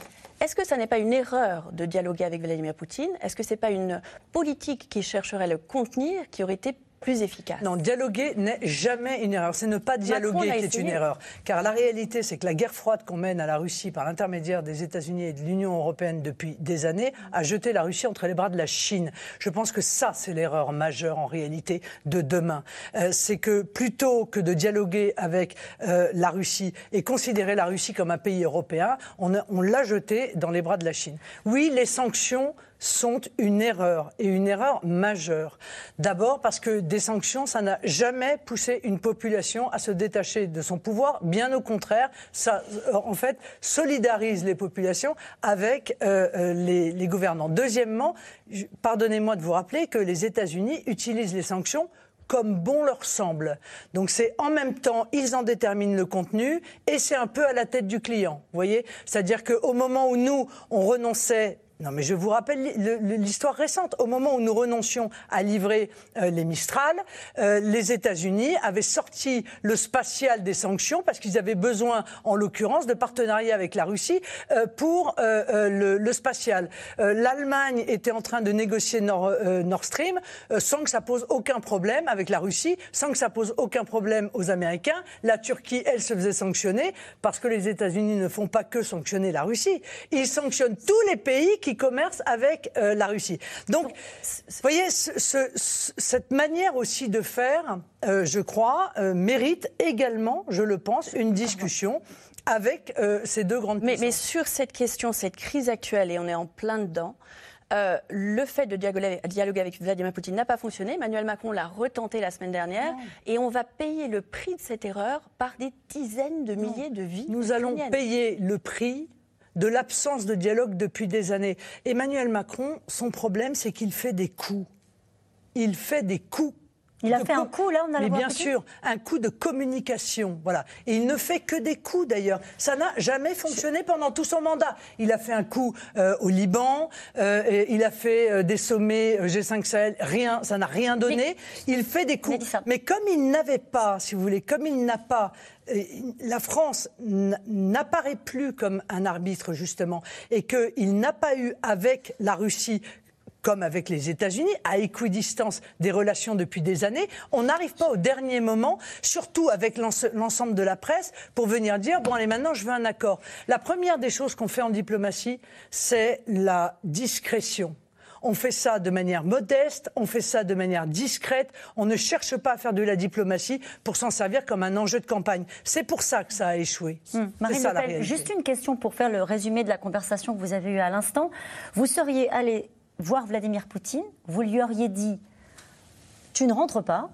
est-ce que ça n'est pas une erreur de dialoguer avec Vladimir Poutine? Est-ce que ce n'est pas une politique qui chercherait le contenir qui aurait été plus efficace. Non, dialoguer n'est jamais une erreur. C'est ne pas dialoguer qui est une erreur. Car la réalité, c'est que la guerre froide qu'on mène à la Russie par l'intermédiaire des États-Unis et de l'Union européenne depuis des années a jeté la Russie entre les bras de la Chine. Je pense que ça, c'est l'erreur majeure en réalité de demain. Euh, c'est que plutôt que de dialoguer avec euh, la Russie et considérer la Russie comme un pays européen, on, l'a jeté dans les bras de la Chine. Oui, les sanctions sont une erreur, et une erreur majeure. D'abord parce que des sanctions, ça n'a jamais poussé une population à se détacher de son pouvoir. Bien au contraire, ça, euh, en fait, solidarise les populations avec euh, euh, les, les gouvernants. Deuxièmement, pardonnez-moi de vous rappeler que les États-Unis utilisent les sanctions comme bon leur semble. Donc c'est en même temps, ils en déterminent le contenu et c'est un peu à la tête du client. Vous voyez? C'est-à-dire qu'au moment où nous, on renonçait non, mais je vous rappelle l'histoire récente. Au moment où nous renoncions à livrer euh, les Mistral, euh, les États-Unis avaient sorti le spatial des sanctions parce qu'ils avaient besoin, en l'occurrence, de partenariat avec la Russie euh, pour le, spatial. L'Allemagne était en train de négocier Nord, Stream sans que ça pose aucun problème avec la Russie, sans que ça pose aucun problème aux Américains. La Turquie, elle, se faisait sanctionner parce que les États-Unis ne font pas que sanctionner la Russie. Ils sanctionnent tous les pays commerce avec euh, la Russie. Donc, vous voyez, ce, cette manière aussi de faire, euh, je crois, euh, mérite également, je le pense, une discussion avec ces deux grandes mais, mais, sur cette question, cette crise actuelle, et on est en plein dedans, euh, le fait de dialoguer, avec Vladimir Poutine n'a pas fonctionné. Emmanuel Macron l'a retenté la semaine dernière. Et on va payer le prix de cette erreur par des dizaines de milliers de vies. Nous allons payer le prix de l'absence de dialogue depuis des années. Emmanuel Macron, son problème, c'est qu'il fait des coups. Il fait des coups il a fait un coup, là, on a Mais bien sûr, un coup de communication, voilà. Et il ne fait que des coups, d'ailleurs. Ça n'a jamais fonctionné pendant tout son mandat. Il a fait un coup euh, au Liban, euh, il a fait euh, des sommets G5 Sahel, rien, ça n'a rien donné. il fait des coups. Mais comme il n'avait pas, si vous voulez, comme il n'a pas la France n'apparaît plus comme un arbitre, justement, et qu'il n'a pas eu avec la Russie comme avec les États-Unis, à équidistance des relations depuis des années. On n'arrive pas au dernier moment, surtout avec l'ensemble de la presse, pour venir dire bon allez maintenant je veux un accord. La première des choses qu'on fait en diplomatie, c'est la discrétion. On fait ça de manière modeste, on fait ça de manière discrète. On ne cherche pas à faire de la diplomatie pour s'en servir comme un enjeu de campagne. C'est pour ça que ça a échoué. Hum. Marine Pen, juste une question pour faire le résumé de la conversation que vous avez eue à l'instant. Vous seriez allé voir Vladimir Poutine, vous lui auriez dit Tu ne rentres pas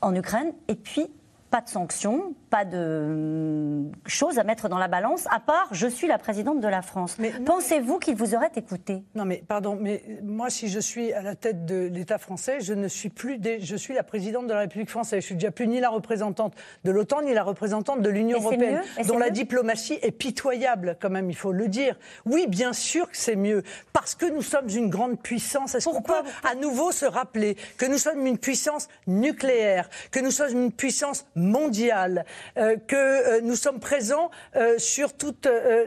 en Ukraine, et puis pas de sanctions, pas de hum, choses à mettre dans la balance, à part je suis la présidente de la France. Pensez-vous qu'il vous aurait écouté? Non, mais pardon, mais moi, si je suis à la tête de l'État français, je ne suis plus, je suis la présidente de la République française. Je suis déjà plus ni la représentante de l'OTAN ni la représentante de l'Union européenne, dont la diplomatie est pitoyable, quand même, il faut le dire. Oui, bien sûr que c'est mieux, parce que nous sommes une grande puissance. Est-ce qu'on peut à nouveau se rappeler que nous sommes une puissance nucléaire, que nous sommes une puissance mondiale? Euh, que euh, nous sommes présents euh, sur tous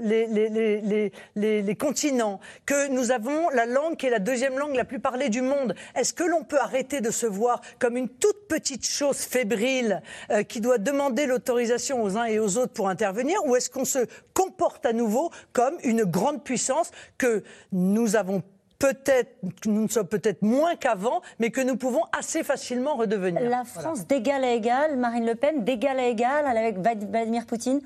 les, les, continents, que nous avons la langue qui est la deuxième langue la plus parlée du monde. Est-ce que l'on peut arrêter de se voir comme une toute petite chose fébrile qui doit demander l'autorisation aux uns et aux autres pour intervenir, ou est-ce qu'on se comporte à nouveau comme une grande puissance que nous avons peut-être, nous sommes peut-être moins qu'avant, mais que nous pouvons assez facilement redevenir. La France d'égal à égal, Marine Le Pen d'égal à égal avec Vladimir Poutine,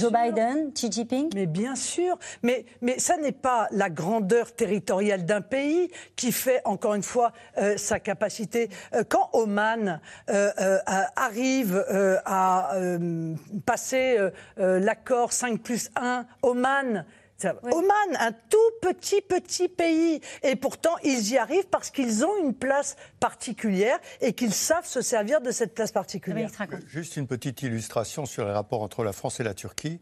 Joe Biden, Xi Jinping. Mais bien sûr, mais, mais ça n'est pas la grandeur territoriale d'un pays qui fait, encore une fois, euh, sa capacité. Euh, quand Oman euh, arrive à passer l'accord 5 plus 1, Oman, Oman, un tout petit, petit pays. Et pourtant, ils y arrivent parce qu'ils ont une place particulière et qu'ils savent se servir de cette place particulière. Juste une petite illustration sur les rapports entre la France et la Turquie.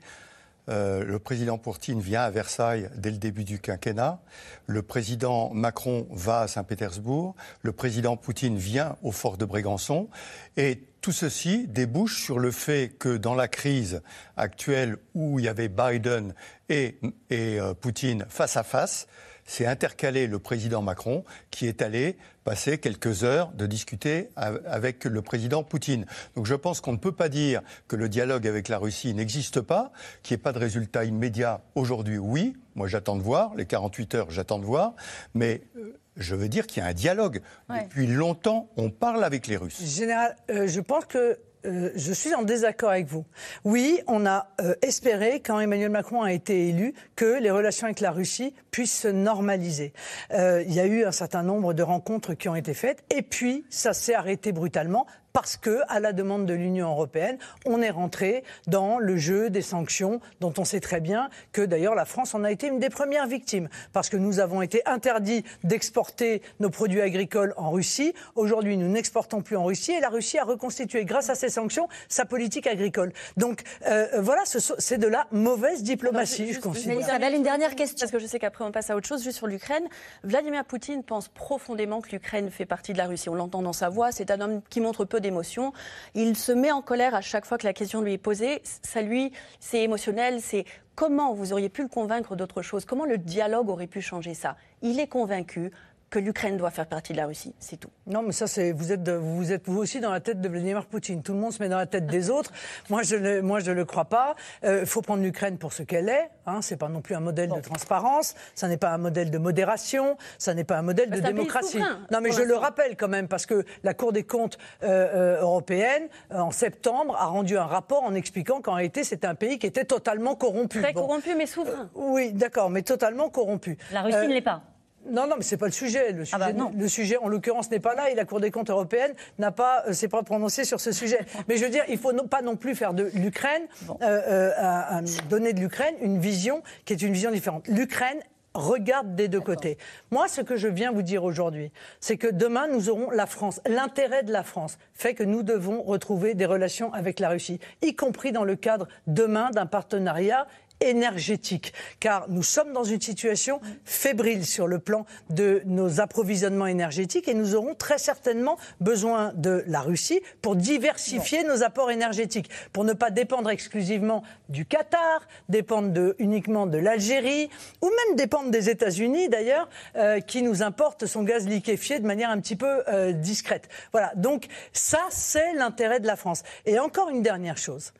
Euh, le président Poutine vient à Versailles dès le début du quinquennat. Le président Macron va à Saint-Pétersbourg. Le président Poutine vient au fort de Brégançon. Et tout ceci débouche sur le fait que dans la crise actuelle où il y avait Biden et, euh, Poutine face à face, c'est intercalé le président Macron qui est allé passer quelques heures de discuter avec le président Poutine. Donc je pense qu'on ne peut pas dire que le dialogue avec la Russie n'existe pas, qu'il n'y ait pas de résultat immédiat aujourd'hui, oui. Moi j'attends de voir, les 48 heures j'attends de voir, mais euh, je veux dire qu'il y a un dialogue. Depuis longtemps, on parle avec les Russes. Général, euh, je pense que euh, je suis en désaccord avec vous. Oui, on a euh, espéré, quand Emmanuel Macron a été élu, que les relations avec la Russie puissent se normaliser. il y a eu un certain nombre de rencontres qui ont été faites, et puis ça s'est arrêté brutalement parce que, à la demande de l'Union européenne, on est rentré dans le jeu des sanctions, dont on sait très bien que d'ailleurs la France en a été une des premières victimes, parce que nous avons été interdits d'exporter nos produits agricoles en Russie. Aujourd'hui, nous n'exportons plus en Russie et la Russie a reconstitué, grâce à ces sanctions, sa politique agricole. Donc euh, voilà, c'est de la mauvaise diplomatie, je, considère. Isabelle, une dernière question. Parce que je sais qu'après on passe à autre chose, juste sur l'Ukraine. Vladimir Poutine pense profondément que l'Ukraine fait partie de la Russie. On l'entend dans sa voix. C'est un homme qui montre peu d'émotion. Il se met en colère à chaque fois que la question lui est posée. Ça lui, c'est émotionnel. C'est comment vous auriez pu le convaincre d'autre chose? Comment le dialogue aurait pu changer ça? Il est convaincu que l'Ukraine doit faire partie de la Russie, c'est tout. Non, mais ça, c'est vous êtes, vous êtes vous aussi dans la tête de Vladimir Poutine. Tout le monde se met dans la tête des autres. Moi, je ne, moi, je le crois pas. Il euh, faut prendre l'Ukraine pour ce qu'elle est. Hein. C'est pas non plus un modèle de transparence. Ça n'est pas un modèle de modération. Ça n'est pas un modèle de démocratie. Non, mais je le rappelle quand même parce que la Cour des comptes euh, euh, européenne, en septembre, a rendu un rapport en expliquant qu'en réalité, c'était un pays qui était totalement corrompu. Très corrompu, mais souverain. oui, d'accord, mais totalement corrompu. La Russie ne l'est pas. Non, non, mais c'est pas le sujet. Le ah sujet, bah le sujet en l'occurrence, n'est pas là et la Cour des comptes européenne n'a pas, euh, s'est pas prononcée sur ce sujet. mais je veux dire, il faut pas non plus faire de l'Ukraine, euh, euh, donner de l'Ukraine une vision qui est une vision différente. L'Ukraine regarde des deux côtés. Moi, ce que je viens vous dire aujourd'hui, c'est que demain, nous aurons la France. L'intérêt de la France fait que nous devons retrouver des relations avec la Russie, y compris dans le cadre demain d'un partenariat énergétique, car nous sommes dans une situation fébrile sur le plan de nos approvisionnements énergétiques et nous aurons très certainement besoin de la Russie pour diversifier nos apports énergétiques, pour ne pas dépendre exclusivement du Qatar, dépendre uniquement de l'Algérie ou même dépendre des États-Unis d'ailleurs, euh, qui nous importent son gaz liquéfié de manière un petit peu euh, discrète. Voilà, donc ça c'est l'intérêt de la France. Et encore une dernière chose,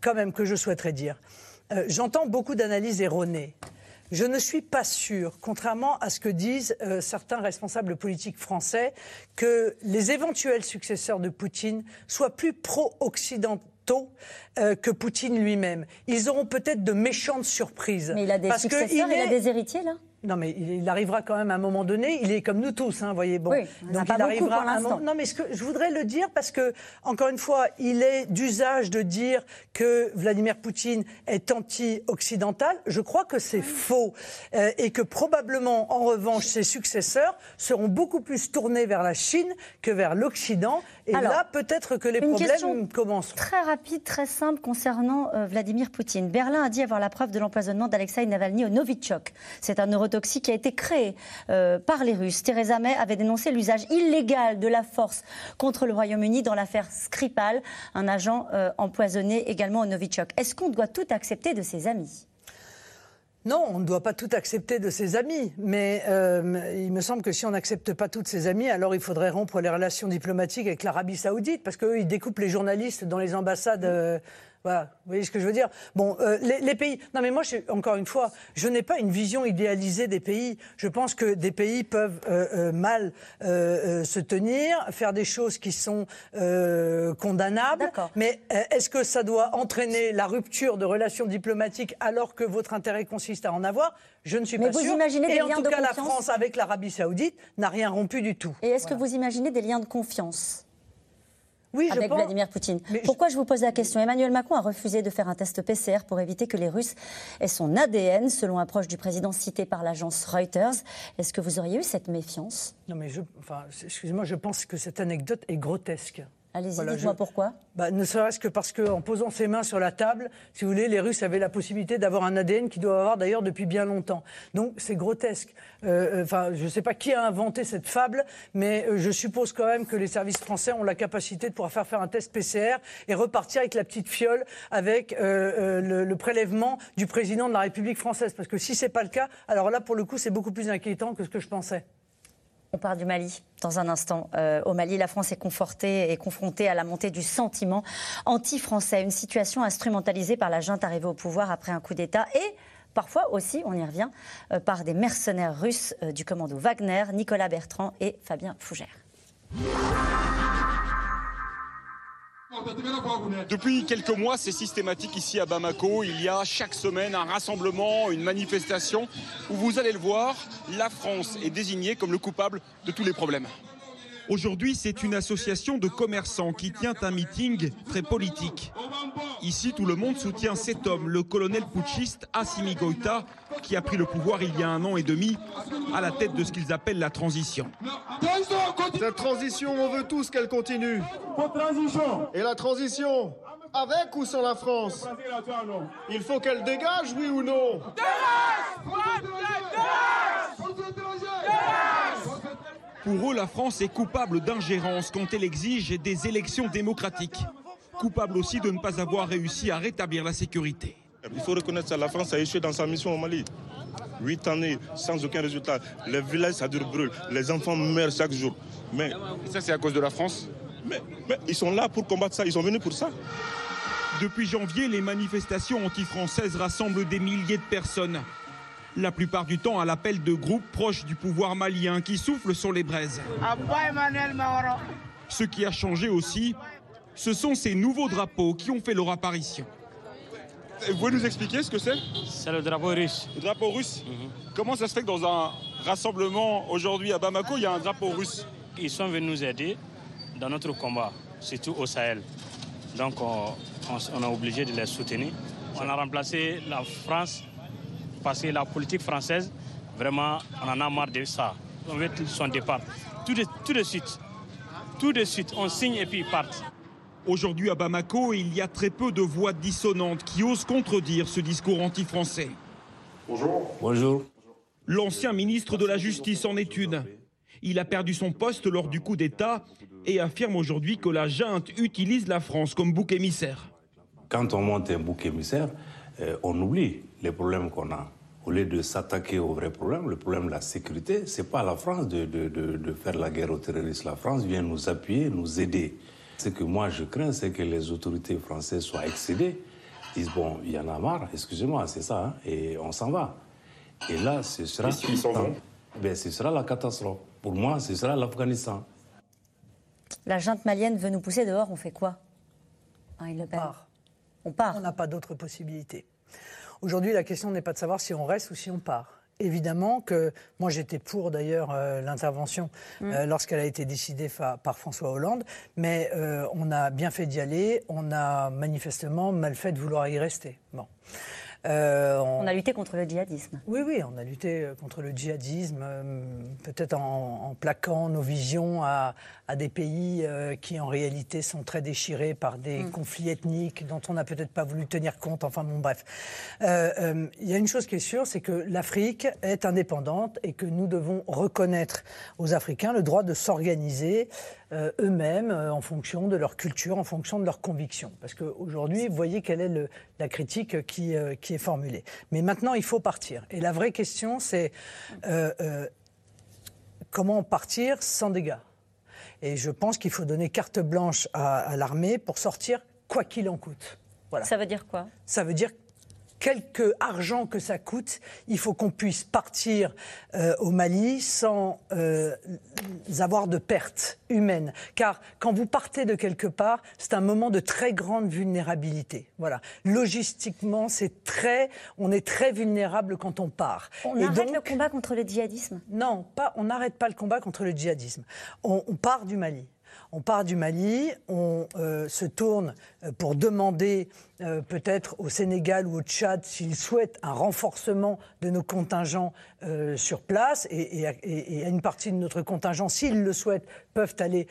quand même que je souhaiterais dire. Euh, j'entends beaucoup d'analyses erronées. Je ne suis pas sûr, contrairement à ce que disent euh, certains responsables politiques français, que les éventuels successeurs de Poutine soient plus pro-occidentaux euh, que Poutine lui-même. Ils auront peut-être de méchantes surprises. Mais il a des successeurs, il, il a des héritiers là? Non, mais il, arrivera quand même à un moment donné. Il est comme nous tous, hein, voyez. Bon, donc il arrivera. à un moment... Non, mais ce que je voudrais le dire parce que encore une fois, il est d'usage de dire que Vladimir Poutine est anti-occidental. Je crois que c'est faux euh, et que probablement, en revanche, ses successeurs seront beaucoup plus tournés vers la Chine que vers l'Occident. Et là, peut-être que les problèmes commencent. Très rapide, très simple concernant euh, Vladimir Poutine. Berlin a dit avoir la preuve de l'empoisonnement d'Alexei Navalny au Novichok. C'est un qui a été créé euh, par les Russes. Theresa May avait dénoncé l'usage illégal de la force contre le Royaume-Uni dans l'affaire Skripal, un agent euh, empoisonné également au Novichok. Est-ce qu'on doit tout accepter de ses amis? Non, on ne doit pas tout accepter de ses amis, mais euh, il me semble que si on n'accepte pas toutes ses amis, alors il faudrait rompre les relations diplomatiques avec l'Arabie saoudite, parce qu'eux, ils découpent les journalistes dans les ambassades vous voyez ce que je veux dire? Bon, euh, les, pays. Non, mais moi, encore une fois, je n'ai pas une vision idéalisée des pays. Je pense que des pays peuvent euh, euh, mal se tenir, faire des choses qui sont condamnables. Mais est-ce que ça doit entraîner la rupture de relations diplomatiques alors que votre intérêt consiste à en avoir? Je ne suis mais pas vous sûr. Imaginez Et en tout cas, la France avec l'Arabie Saoudite n'a rien rompu du tout. Et est-ce que vous imaginez des liens de confiance? Oui, avec Vladimir Poutine. Pourquoi je... vous pose la question? Emmanuel Macron a refusé de faire un test PCR pour éviter que les Russes aient son ADN, selon un proche du président cité par l'agence Reuters. Est-ce que vous auriez eu cette méfiance? Non, mais je, enfin, excusez-moi, je pense que cette anecdote est grotesque. Allez-y, dites-moi pourquoi. Bah, ne serait-ce que parce qu'en posant ses mains sur la table, si vous voulez, les Russes avaient la possibilité d'avoir un ADN qu'ils doivent avoir d'ailleurs depuis bien longtemps. Donc c'est grotesque. Euh, euh, enfin, je ne sais pas qui a inventé cette fable, mais euh, je suppose quand même que les services français ont la capacité de pouvoir faire faire un test PCR et repartir avec la petite fiole avec le, le, prélèvement du président de la République française. Parce que si c'est pas le cas, alors là, pour le coup, c'est beaucoup plus inquiétant que ce que je pensais. On parle du Mali dans un instant. Euh, au Mali, la France est confortée et confrontée à la montée du sentiment anti-français, une situation instrumentalisée par la junte arrivée au pouvoir après un coup d'État et parfois aussi, on y revient, euh, par des mercenaires russes euh, du commando Wagner, Nicolas Bertrand et Fabien Fougère. Depuis quelques mois, c'est systématique ici à Bamako. Il y a chaque semaine un rassemblement, une manifestation où vous allez le voir, la France est désignée comme le coupable de tous les problèmes. Aujourd'hui, c'est une association de commerçants qui tient un meeting très politique. Ici, tout le monde soutient cet homme, le colonel putschiste Assimi Goïta, qui a pris le pouvoir il y a un an et demi à la tête de ce qu'ils appellent la transition. Cette transition, on veut tous qu'elle continue. Et la transition, avec ou sans la France Il faut qu'elle dégage, oui ou non pour eux, la France est coupable d'ingérence quand elle exige des élections démocratiques. Coupable aussi de ne pas avoir réussi à rétablir la sécurité. Il faut reconnaître que la France a échoué dans sa mission au Mali. Huit années sans aucun résultat. Les villages, ça dure brûle. Les enfants meurent chaque jour. Mais ça, c'est à cause de la France mais, ils sont là pour combattre ça. Ils sont venus pour ça. Depuis janvier, les manifestations anti-françaises rassemblent des milliers de personnes. La plupart du temps à l'appel de groupes proches du pouvoir malien qui soufflent sur les braises. Ce qui a changé aussi, ce sont ces nouveaux drapeaux qui ont fait leur apparition. Vous pouvez nous expliquer ce que c'est? C'est le drapeau russe. Le drapeau russe? Mhm. Comment ça se fait que dans un rassemblement aujourd'hui à Bamako, il y a un drapeau russe? Ils sont venus nous aider dans notre combat, surtout au Sahel. Donc on, on, est obligé de les soutenir. On a remplacé la France parce que la politique française, vraiment, on en a marre de ça. On veut son départ. Tout de, tout de suite. Tout de suite, on signe et puis ils partent. Aujourd'hui à Bamako, il y a très peu de voix dissonantes qui osent contredire ce discours anti-français. Bonjour. Bonjour. L'ancien ministre de la Justice en est une. Il a perdu son poste lors du coup d'État et affirme aujourd'hui que la junte utilise la France comme bouc émissaire. Quand on monte un bouc émissaire, euh, on oublie les problèmes qu'on a. Au lieu de s'attaquer aux vrais problèmes, le problème de la sécurité, c'est pas à la France de, de, faire la guerre aux terroristes. La France vient nous appuyer, nous aider. Ce que moi je crains, c'est que les autorités françaises soient excédées, disent bon, il y en a marre, excusez-moi, c'est ça, hein, et on s'en va. Et là, ce sera. Ben, ce sera la catastrophe. Pour moi, ce sera l'Afghanistan. La junte malienne veut nous pousser dehors, on fait quoi? On part. On part. On n'a pas d'autre possibilité. Aujourd'hui, la question n'est pas de savoir si on reste ou si on part. Évidemment que moi j'étais pour d'ailleurs euh, l'intervention mm. euh, lorsqu'elle a été décidée par François Hollande, mais euh, on a bien fait d'y aller, on a manifestement mal fait de vouloir y rester. Bon. Euh, on... a lutté contre le djihadisme. Oui, oui, on a lutté contre le djihadisme, euh, peut-être en, plaquant nos visions à, des pays qui en réalité sont très déchirés par des mm. conflits ethniques dont on n'a peut-être pas voulu tenir compte. Enfin bon, bref. Il y a une chose qui est sûre, c'est que l'Afrique est indépendante et que nous devons reconnaître aux Africains le droit de s'organiser euh, eux-mêmes euh, en fonction de leur culture, en fonction de leurs convictions. Parce qu'aujourd'hui, vous voyez quelle est la critique qui, euh, qui, est formulée. Mais maintenant, il faut partir. Et la vraie question, c'est comment partir sans dégâts? Et je pense qu'il faut donner carte blanche à, à l'armée pour sortir quoi qu'il en coûte. Voilà. Ça veut dire quoi? Ça veut dire quelque argent que ça coûte, il faut qu'on puisse partir euh, au Mali sans euh, avoir de pertes humaines. Car quand vous partez de quelque part, c'est un moment de très grande vulnérabilité. Voilà. Logistiquement, c'est très, on est très vulnérable quand on part. On arrête le combat contre le djihadisme? Non, pas, on n'arrête pas le combat contre le djihadisme. on part du Mali. On part du Mali, on euh, se tourne euh, pour demander euh, peut-être au Sénégal ou au Tchad s'ils souhaitent un renforcement de nos contingents sur place et, à une partie de notre contingent, s'ils le souhaitent, peuvent aller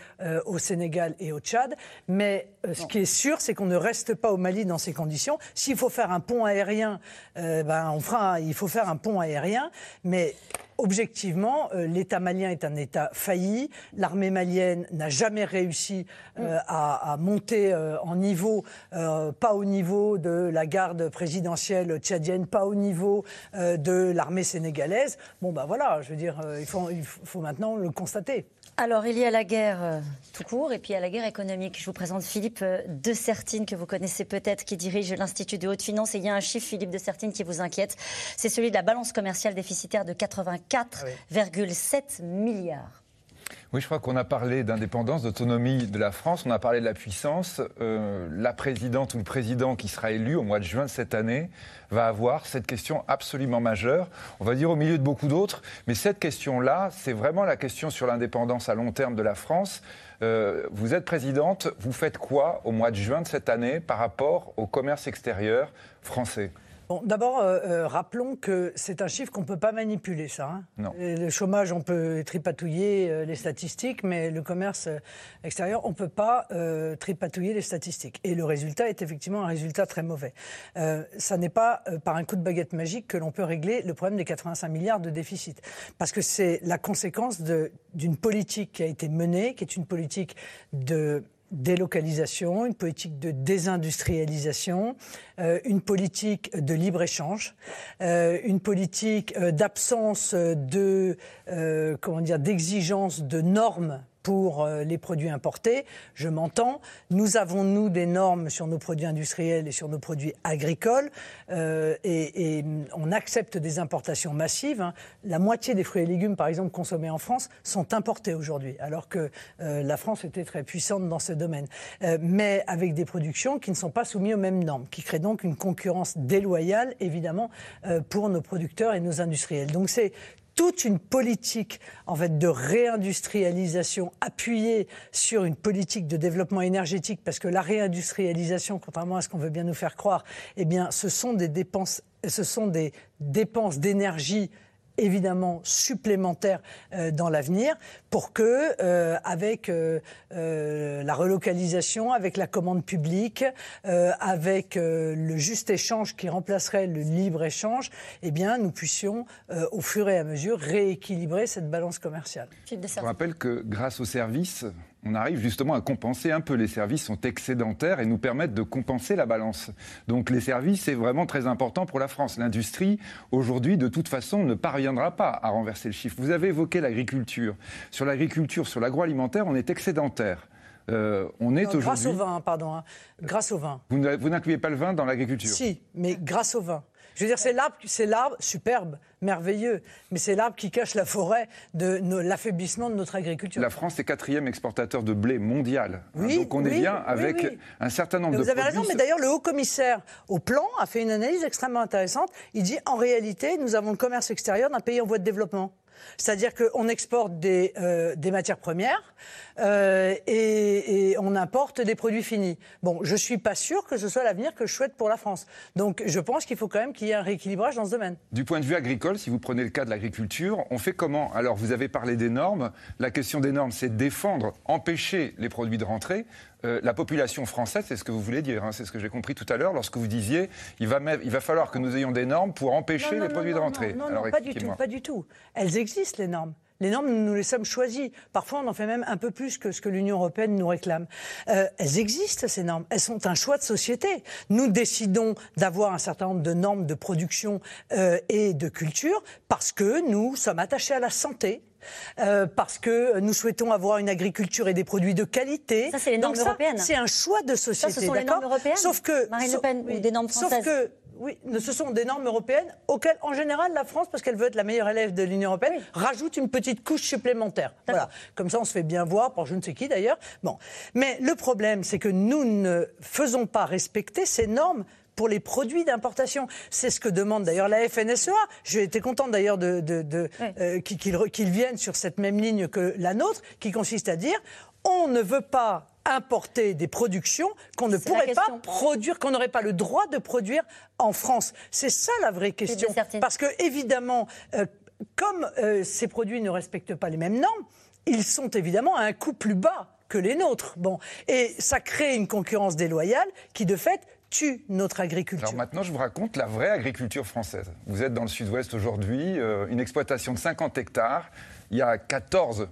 au Sénégal et au Tchad. Mais ce qui est sûr, c'est qu'on ne reste pas au Mali dans ces conditions. S'il faut faire un pont aérien, ben on fera. il faut faire un pont aérien, mais objectivement, l'État malien est un État failli. L'armée malienne n'a jamais réussi euh, à, monter euh, en niveau, euh, pas au niveau de la garde présidentielle tchadienne, pas au niveau de l'armée sénégalaise. Bon, ben voilà, je veux dire, il faut, il faut maintenant le constater. Alors, il y a la guerre tout court et puis il y a la guerre économique. Je vous présente Philippe de Sertine, que vous connaissez peut-être, qui dirige l'Institut de haute finance. Et il y a un chiffre, Philippe de Sertine, qui vous inquiète. C'est celui de la balance commerciale déficitaire de 84,7 ah milliards. Oui, je crois qu'on a parlé d'indépendance, d'autonomie de la France, on a parlé de la puissance. Euh, la présidente ou le président qui sera élu au mois de juin de cette année va avoir cette question absolument majeure, on va dire au milieu de beaucoup d'autres, mais cette question-là, c'est vraiment la question sur l'indépendance à long terme de la France. Euh, vous êtes présidente, vous faites quoi au mois de juin de cette année par rapport au commerce extérieur français? D'abord, euh, euh, rappelons que c'est un chiffre qu'on ne peut pas manipuler, ça. Hein. Non. Le chômage, on peut tripatouiller euh, les statistiques, mais le commerce extérieur, on ne peut pas tripatouiller les statistiques. Et le résultat est effectivement un résultat très mauvais. ça n'est pas par un coup de baguette magique que l'on peut régler le problème des 85 milliards de déficit. Parce que c'est la conséquence d'une politique qui a été menée, qui est une politique de délocalisation, une politique de désindustrialisation, euh, une politique de libre-échange, euh, une politique euh, d'absence de, comment dire, d'exigence de normes pour euh, les produits importés. Je m'entends. Nous avons, nous, des normes sur nos produits industriels et sur nos produits agricoles. Euh, et, on accepte des importations massives. Hein. La moitié des fruits et légumes, par exemple, consommés en France, sont importés aujourd'hui, alors que euh, la France était très puissante dans ce domaine. mais avec des productions qui ne sont pas soumises aux mêmes normes, qui créent donc une concurrence déloyale, évidemment, pour nos producteurs et nos industriels. Donc c'est toute une politique en fait de réindustrialisation appuyée sur une politique de développement énergétique parce que la réindustrialisation contrairement à ce qu'on veut bien nous faire croire eh bien ce sont des dépenses ce sont des dépenses d'énergie évidemment supplémentaires euh, dans l'avenir pour que, euh, avec euh, la relocalisation, avec la commande publique, avec le juste échange qui remplacerait le libre échange, eh bien, nous puissions, au fur et à mesure, rééquilibrer cette balance commerciale. Je rappelle que grâce aux services, on arrive justement à compenser un peu. Les services sont excédentaires et nous permettent de compenser la balance. Donc les services, c'est vraiment très important pour la France. L'industrie, aujourd'hui, de toute façon, ne parviendra pas à renverser le chiffre. Vous avez évoqué l'agriculture. Sur l'agriculture, sur l'agroalimentaire, on est excédentaire. Euh, on est aujourd'hui. Grâce au vin, pardon. Hein. Grâce au vin. Vous n'incluez pas le vin dans l'agriculture Si, mais grâce au vin. Je veux dire, c'est l'arbre, c'est l'arbre superbe, merveilleux, mais c'est l'arbre qui cache la forêt de l'affaiblissement de notre agriculture. La France est quatrième exportateur de blé mondial. Hein, oui, donc on est bien avec un certain nombre de de Vous avez raison, mais d'ailleurs le haut commissaire au plan a fait une analyse extrêmement intéressante. Il dit en réalité, nous avons le commerce extérieur d'un pays en voie de développement. C'est-à-dire qu'on exporte des, euh, matières premières euh, et, on importe des produits finis. Bon, je ne suis pas sûr que ce soit l'avenir que je souhaite pour la France. Donc je pense qu'il faut quand même qu'il y ait un rééquilibrage dans ce domaine. Du point de vue agricole, si vous prenez le cas de l'agriculture, on fait comment? Alors vous avez parlé des normes. La question des normes, c'est défendre, empêcher les produits de rentrer. Euh, la population française, c'est ce que vous voulez dire, hein, c'est ce que j'ai compris tout à l'heure lorsque vous disiez il va, il va falloir que nous ayons des normes pour empêcher les produits de rentrer. Non, non, pas du tout, pas du tout. Elles existent, les normes. Les normes, nous les sommes choisies. Parfois, on en fait même un peu plus que ce que l'Union européenne nous réclame. Euh, elles existent, ces normes. Elles sont un choix de société. Nous décidons d'avoir un certain nombre de normes de production euh, et de culture parce que nous sommes attachés à la santé, euh, parce que nous souhaitons avoir une agriculture et des produits de qualité. Ça, c'est les normes européennes. C'est un choix de société. Ça, ce sont les normes européennes. Sauf que Marine Le Pen ou des normes françaises. Sauf que oui, ce sont des normes européennes auxquelles, en général, la France, parce qu'elle veut être la meilleure élève de l'Union européenne, rajoute une petite couche supplémentaire. Voilà. Comme ça, on se fait bien voir par je ne sais qui d'ailleurs. Bon. Mais le problème, c'est que nous ne faisons pas respecter ces normes pour les produits d'importation. C'est ce que demande d'ailleurs la FNSEA. J'ai été contente d'ailleurs de, euh, qu'ils viennent sur cette même ligne que la nôtre, qui consiste à dire on ne veut pas importer des productions qu'on ne pourrait pas produire, qu'on n'aurait pas le droit de produire en France. C'est ça la vraie question. Parce que évidemment, euh, comme euh, ces produits ne respectent pas les mêmes normes, ils sont évidemment à un coût plus bas que les nôtres. Bon, et ça crée une concurrence déloyale qui, de fait, notre agriculture. Alors maintenant, je vous raconte la vraie agriculture française. Vous êtes dans le sud-ouest aujourd'hui, euh, une exploitation de 50 hectares. Il y a 14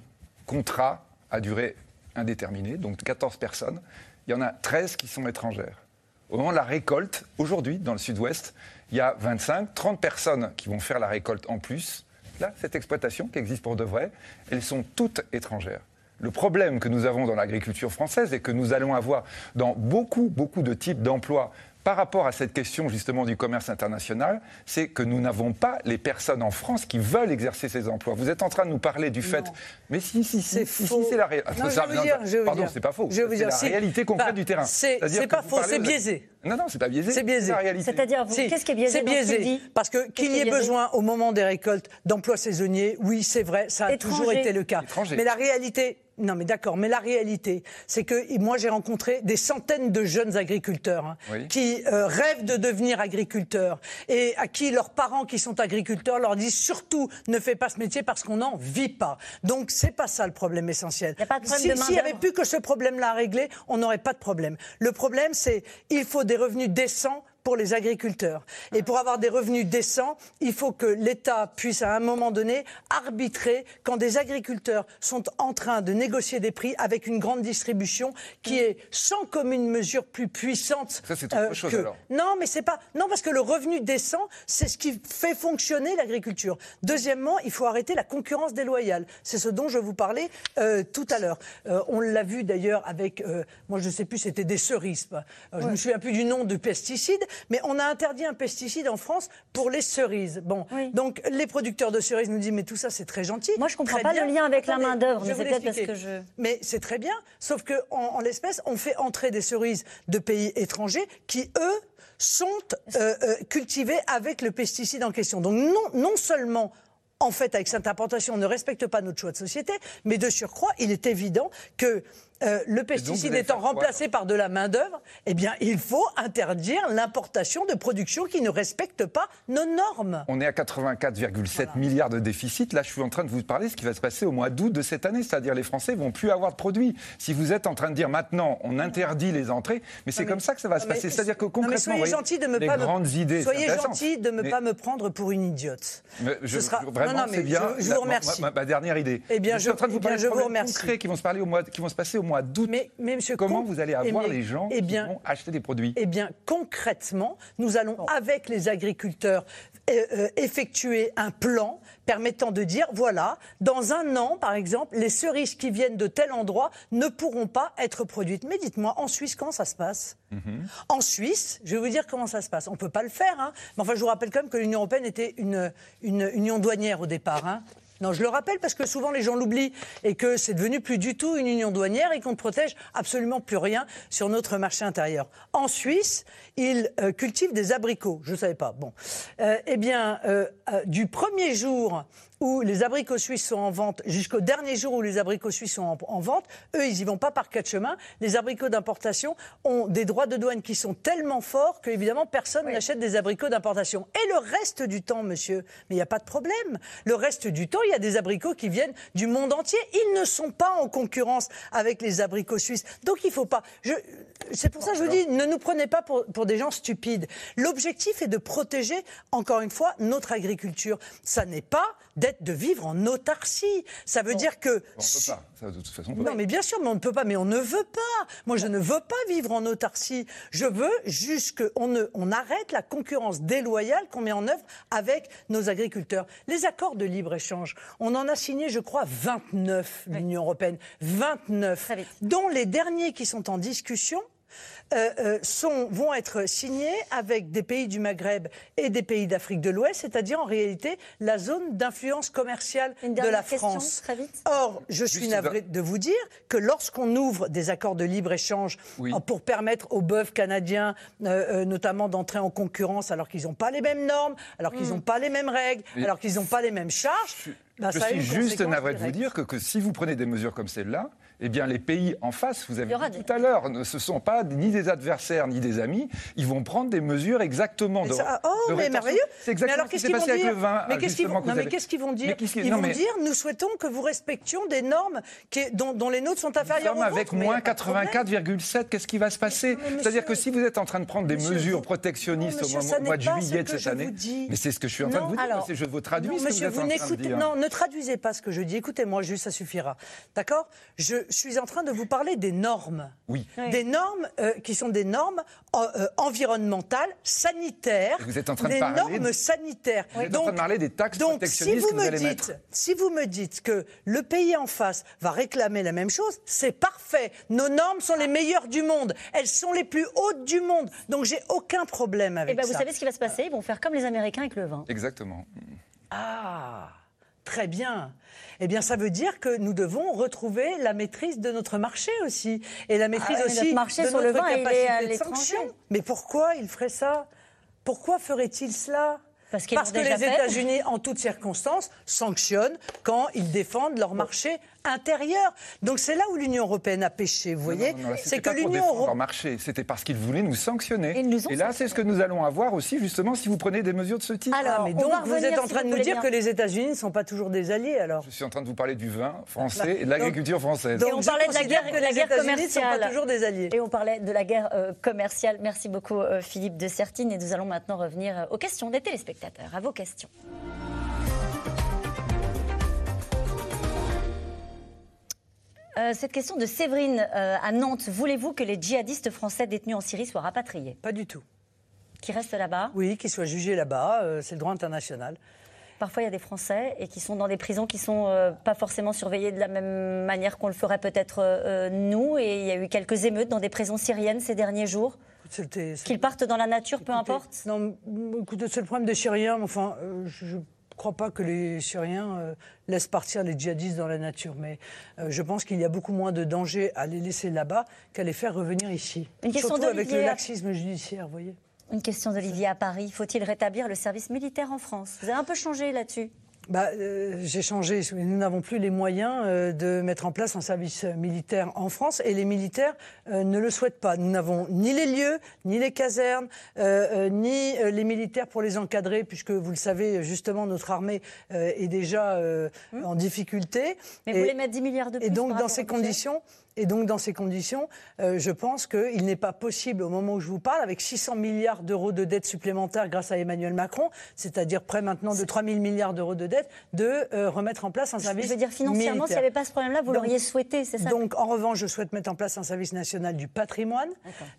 contrats à durée indéterminée, donc 14 personnes. Il y en a 13 qui sont étrangères. Au moment de la récolte, aujourd'hui, dans le sud-ouest, il y a 25, 30 personnes qui vont faire la récolte en plus. Là, cette exploitation qui existe pour de vrai, elles sont toutes étrangères. Le problème que nous avons dans l'agriculture française et que nous allons avoir dans beaucoup, beaucoup de types d'emplois par rapport à cette question justement du commerce international, c'est que nous n'avons pas les personnes en France qui veulent exercer ces emplois. Vous êtes en train de nous parler du fait, mais si, si, c'est faux. c'est la réalité. Pardon, c'est pas faux. C'est la réalité concrète bah, du terrain. C'est pas faux, c'est biaisé. Non, non, c'est pas biaisé. C'est biaisé. C'est-à-dire, qu'est-ce qui est biaisé C'est biaisé. Parce que qu'il y ait besoin au moment des récoltes d'emplois saisonniers, oui, c'est vrai, ça a toujours été le cas. Mais la réalité, non, mais d'accord. Mais la réalité, c'est que moi, j'ai rencontré des centaines de jeunes agriculteurs hein, qui euh, rêvent de devenir agriculteurs et à qui leurs parents qui sont agriculteurs leur disent surtout ne fais pas ce métier parce qu'on n'en vit pas. Donc, c'est pas ça le problème essentiel. S'il n'y avait plus que ce problème-là à régler, on n'aurait pas de problème. Le problème, c'est il faut des revenus décents pour les agriculteurs. Et pour avoir des revenus décents, il faut que l'État puisse à un moment donné arbitrer quand des agriculteurs sont en train de négocier des prix avec une grande distribution qui est sans commune mesure plus puissante. Ça, c'est autre chose alors. Non, mais c'est pas. Non, parce que le revenu décent, c'est ce qui fait fonctionner l'agriculture. Deuxièmement, il faut arrêter la concurrence déloyale. C'est ce dont je vous parlais euh, tout à l'heure. Euh, on l'a vu d'ailleurs avec, euh, moi je ne sais plus, c'était des cerises. Je ne me souviens plus du nom du pesticide, mais on a interdit un pesticide en France pour les cerises. Bon, donc les producteurs de cerises nous disent mais tout ça c'est très gentil. Moi je comprends pas le lien avec la main d'œuvre, mais c'est peut-être parce que je. Mais c'est très bien, sauf que en, l'espèce on fait entrer des cerises de pays étrangers qui eux sont cultivés avec le pesticide en question. Donc non, non seulement en fait, avec cette importation, on ne respecte pas notre choix de société, mais de surcroît, il est évident que euh, le pesticide étant remplacé par de la main-d'œuvre, eh bien, il faut interdire l'importation de productions qui ne respectent pas nos normes. On est à 84,7 milliards de déficit. Là, je suis en train de vous parler de ce qui va se passer au mois d'août de cette année, c'est-à-dire les Français vont plus avoir de produits. Si vous êtes en train de dire maintenant, on interdit les entrées, mais c'est comme ça que ça va se passer. C'est-à-dire que concrètement, soyez gentil de me les pas grandes idées. Soyez gentil de ne me pas me prendre pour une idiote. je, Ce sera... Vraiment, bien. Je, vous remercie. Ma, dernière idée. Eh bien, je, suis en train de vous eh parler de concrets qui vont se parler au mois, qui vont se passer au mois d'août. Mais, mais monsieur Comment vous allez avoir les gens eh qui vont acheter des produits Eh bien, concrètement, nous allons, avec les agriculteurs, euh, euh, effectuer un plan permettant de dire, voilà, dans un an, par exemple, les cerises qui viennent de tel endroit ne pourront pas être produites. Mais dites-moi, en Suisse, comment ça se passe? Mhm. En Suisse, je vais vous dire comment ça se passe. On ne peut pas le faire, hein. mais enfin, je vous rappelle quand même que l'Union européenne était une, une union douanière au départ. Hein. Non, je le rappelle parce que souvent les gens l'oublient et que c'est devenu plus du tout une union douanière et qu'on ne protège absolument plus rien sur notre marché intérieur. En Suisse, ils euh, cultivent des abricots. Je ne savais pas. Bon. Euh, eh bien, euh, du premier jour où les abricots suisses sont en vente jusqu'au dernier jour où les abricots suisses sont en, en vente, eux, ils y vont pas par quatre chemins. Les abricots d'importation ont des droits de douane qui sont tellement forts que, évidemment, personne n'achète des abricots d'importation. Et le reste du temps, monsieur, mais il n'y a pas de problème. Le reste du temps, il y a des abricots qui viennent du monde entier. Ils ne sont pas en concurrence avec les abricots suisses. Donc il faut pas. Je... C'est pour ça que je vous dis, ne nous prenez pas pour, pour des gens stupides. L'objectif est de protéger, encore une fois, notre agriculture. Ça n'est pas d'être de vivre en autarcie. Ça veut dire que. On peut pas. Ça, de toute façon, on peut Non, pas. mais bien sûr, mais on ne peut pas, mais on ne veut pas. Moi, je ne veux pas vivre en autarcie. Je veux juste qu'on ne, on arrête la concurrence déloyale qu'on met en œuvre avec nos agriculteurs. Les accords de libre-échange, on en a signé, je crois, 29, l'Union européenne. 29. Dont les derniers qui sont en discussion euh, euh, sont, vont être signés avec des pays du Maghreb et des pays d'Afrique de l'Ouest, c'est-à-dire en réalité la zone d'influence commerciale Une de dernière la question, France. très vite. Or, je suis navré de vous dire que lorsqu'on ouvre des accords de libre-échange Oui. pour permettre aux bœufs canadiens, euh, euh, notamment, d'entrer en concurrence alors qu'ils n'ont pas les mêmes normes, alors qu'ils n'ont pas les mêmes règles, Mais- alors qu'ils n'ont pas les mêmes charges, bah, Je ça a suis juste navré de vous dire que, que si vous prenez des mesures comme celle-là, eh bien les pays en face, vous avez dit des- tout à l'heure, ne ce sont pas ni des adversaires ni des amis, ils vont prendre des mesures exactement Mais de, ça- oh, de mais merveilleux. C'est Mais exactement alors, ce qui qu'est-ce s'est qu'ils passé avec le vin. Mais qu'est-ce qu'ils vont, mais dire Mais Ils non, vont mais- dire nous souhaitons que vous respections des normes qui- dont, dont les nôtres sont inférieures aux avec vôtres, mais y a moins pas de problème. 84,7. Qu'est-ce qui va se passer Mais C'est-à-dire que si vous êtes en train de prendre des mesures protectionnistes au mois, de juillet de cette année, mais c'est ce que je suis en train de vous dire. je vous traduis non, ce que monsieur, vous n'écoutez, non, ne traduisez pas ce que je dis. Écoutez-moi juste, ça suffira. D'accord? Je suis en train de vous parler des normes. Oui. Des normes euh, qui sont des normes euh, euh, environnementales, sanitaires. Et vous êtes en train de des parler normes de- sanitaires. Vous êtes en train de parler des taxes donc, si vous que vous me allez dites, mettre. si vous me dites que le pays en face va réclamer la même chose, c'est parfait. Nos normes sont les meilleures du monde. Elles sont les plus hautes du monde. Donc, j'ai aucun problème avec Eh ben, vous savez ce qui va se passer? Ils vont faire comme les Américains avec le vin. Exactement. Ah, très bien. Eh bien, ça veut dire que nous devons retrouver la maîtrise de notre marché aussi. Et la maîtrise Ah ouais, aussi notre marché de sur notre le vin, il est capacité à de sanction. Mais pourquoi il ferait ça? Pourquoi ferait-il cela? Parce que les. États-Unis, en toutes circonstances, sanctionnent quand ils défendent leur marché intérieure. Donc c'est là où l'Union européenne a péché, vous voyez C'est que l'Union européenne marché, c'était parce qu'ils voulaient nous sanctionner. Et, là, c'est ce que nous allons avoir aussi, justement, si vous prenez des mesures de ce type. Alors, mais donc vous êtes en train de nous dire que les États-Unis ne sont pas toujours des alliés, alors Je suis en train de vous parler du vin français et de l'agriculture française. Donc, et on parlait de la guerre, que les États-Unis ne sont pas toujours des alliés. Et on parlait de la guerre euh, commerciale. Merci beaucoup, euh, Philippe de Sertine. Et nous allons maintenant revenir euh, aux questions des téléspectateurs. À vos questions. Euh, cette question de Séverine euh, à Nantes. Voulez-vous que les djihadistes français détenus en Syrie soient rapatriés? Pas du tout. Qui restent là-bas? Oui, qu'ils soient jugés là-bas. Euh, c'est le droit international. Parfois, il y a des Français et qui sont dans des prisons qui sont pas forcément surveillées de la même manière qu'on le ferait peut-être nous. Et il y a eu quelques émeutes dans des prisons syriennes ces derniers jours. Qu'ils partent dans la nature, peu importe? Non, écoutez, c'est le problème des Syriens. Enfin, je ne crois pas que les Syriens euh, laissent partir les djihadistes dans la nature, mais euh, je pense qu'il y a beaucoup moins de danger à les laisser là-bas qu'à les faire revenir ici. Une question Surtout avec le laxisme judiciaire, vous voyez. Une question d'Olivier à Paris. Faut-il rétablir le service militaire en France? Vous avez un peu changé là-dessus bah, euh, J'ai changé. Nous n'avons plus les moyens euh, de mettre en place un service militaire en France et les militaires euh, ne le souhaitent pas. Nous n'avons ni les lieux, ni les casernes, ni les militaires pour les encadrer, puisque vous le savez, justement, notre armée est déjà hum. en difficulté. Mais vous voulez mettre 10 milliards de plus Et donc, dans ces conditions, et donc, dans ces conditions, euh, je pense qu'il n'est pas possible, au moment où je vous parle, avec 600 milliards d'euros de dettes supplémentaires grâce à Emmanuel Macron, c'est-à-dire près maintenant de 3 000 milliards d'euros de dettes, de euh, remettre en place un service. Je veux dire, financièrement, s'il n'y avait pas ce problème-là, vous l'auriez souhaité, c'est ça Donc, en revanche, je souhaite mettre en place un service national du patrimoine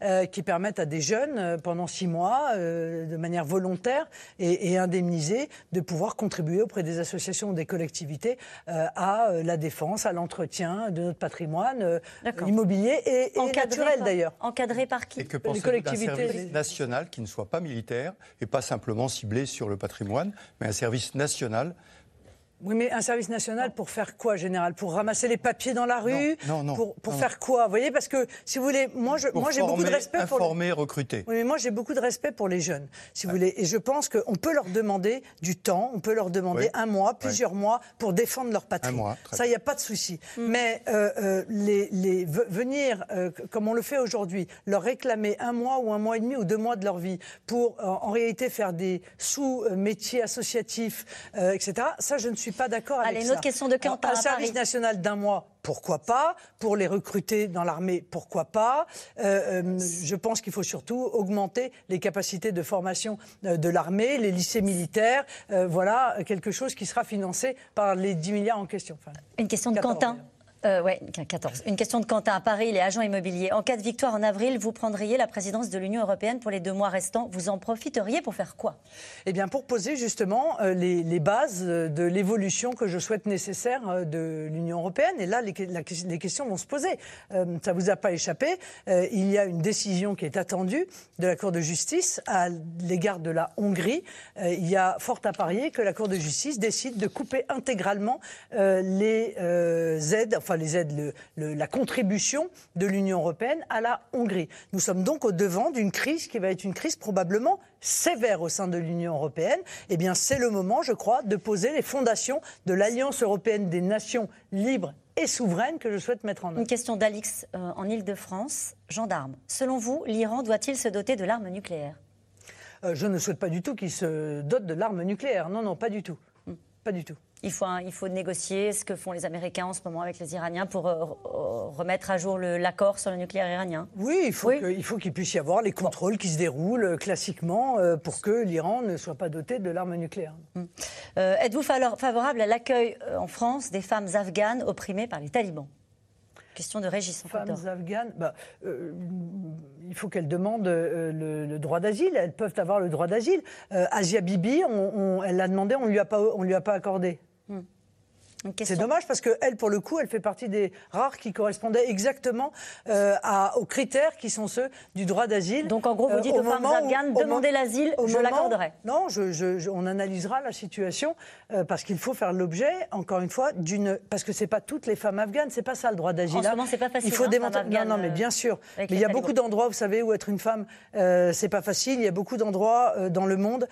euh, qui permette à des jeunes, pendant six mois, de manière volontaire et, et, indemnisée, de pouvoir contribuer auprès des associations ou des collectivités à la défense, à l'entretien de notre patrimoine immobilier et, naturel d'ailleurs. Encadré par qui Et que Les collectivités un service national qui ne soit pas militaire et pas simplement ciblé sur le patrimoine, mais un service national oui, mais un service national pour faire quoi, général? Pour ramasser les papiers dans la rue? Non, non. Pour, pour faire quoi? Vous voyez, parce que si vous voulez, moi, je, moi j'ai beaucoup de respect pour. Informer, recruter. Oui, mais moi j'ai beaucoup de respect pour les jeunes, si vous voulez. Et je pense qu'on peut leur demander du temps, on peut leur demander un mois, plusieurs mois pour défendre leur patrie. Un mois, Ça, il n'y a pas de souci. Mm. Mais euh, euh, les, les, venir, euh, comme on le fait aujourd'hui, leur réclamer un mois ou un mois et demi ou deux mois de leur vie pour, en réalité, faire des sous-métiers associatifs, etc., ça, je ne suis pas d'accord avec Allez, une autre question de Quentin. Un service national d'un mois, pourquoi pas Pour les recruter dans l'armée, pourquoi pas euh, euh, Je pense qu'il faut surtout augmenter les capacités de formation euh, de l'armée, les lycées militaires. voilà quelque chose qui sera financé par les 10 milliards en question. Une question de Quentin. Euh, oui, 14. Une question de Quentin à Paris, les agents immobiliers. En cas de victoire en avril, vous prendriez la présidence de l'Union européenne pour les deux mois restants. Vous en profiteriez pour faire quoi? Eh bien, pour poser justement euh, les, bases de l'évolution que je souhaite nécessaire euh, de l'Union européenne. Et là, les, questions vont se poser. ça vous a pas échappé. il y a une décision qui est attendue de la Cour de justice à l'égard de la Hongrie. il y a fort à parier que la Cour de justice décide de couper intégralement les aides, les aides, la contribution de l'Union européenne à la Hongrie. Nous sommes donc au devant d'une crise qui va être une crise probablement sévère au sein de l'Union européenne. Eh bien, c'est le moment, je crois, de poser les fondations de l'Alliance européenne des nations libres et souveraines que je souhaite mettre en œuvre. Une question d'Alix euh, en Ile-de-France. Gendarme, selon vous, l'Iran doit-il se doter de l'arme nucléaire? Euh, Je ne souhaite pas du tout qu'il se dote de l'arme nucléaire. Non, non, pas du tout. Hmm. Pas du tout il faut, il faut négocier ce que font les Américains en ce moment avec les Iraniens pour euh, remettre à jour l'accord sur le nucléaire iranien Oui, il faut qu'il puisse y avoir les contrôles qui se déroulent euh, classiquement euh, pour que l'Iran ne soit pas doté de l'arme nucléaire. Hum. Êtes-vous favorable à l'accueil en France des femmes afghanes opprimées par les talibans? Question de Régis Femmes afghanes, bah, il faut qu'elles demandent le, droit d'asile. Elles peuvent avoir le droit d'asile. Asia Bibi, elle l'a demandé, on ne lui a lui a pas accordé. Hmm. C'est dommage parce qu'elle, pour le coup, elle fait partie des rares qui correspondaient exactement euh, à, aux critères qui sont ceux du droit d'asile. Donc en gros, vous euh, dites aux femmes afghanes, demandez l'asile, je l'accorderai. Non, je, on analysera la situation euh, parce qu'il faut faire l'objet, encore une fois, d'une. Parce que c'est pas toutes les femmes afghanes, c'est pas ça le droit d'asile. En ce moment, c'est pas facile. Il faut hein, démontrer. Non, non, mais bien sûr. Mais il y a beaucoup d'endroits, vous savez, où être une femme, c'est pas facile. Il y a beaucoup d'endroits dans le monde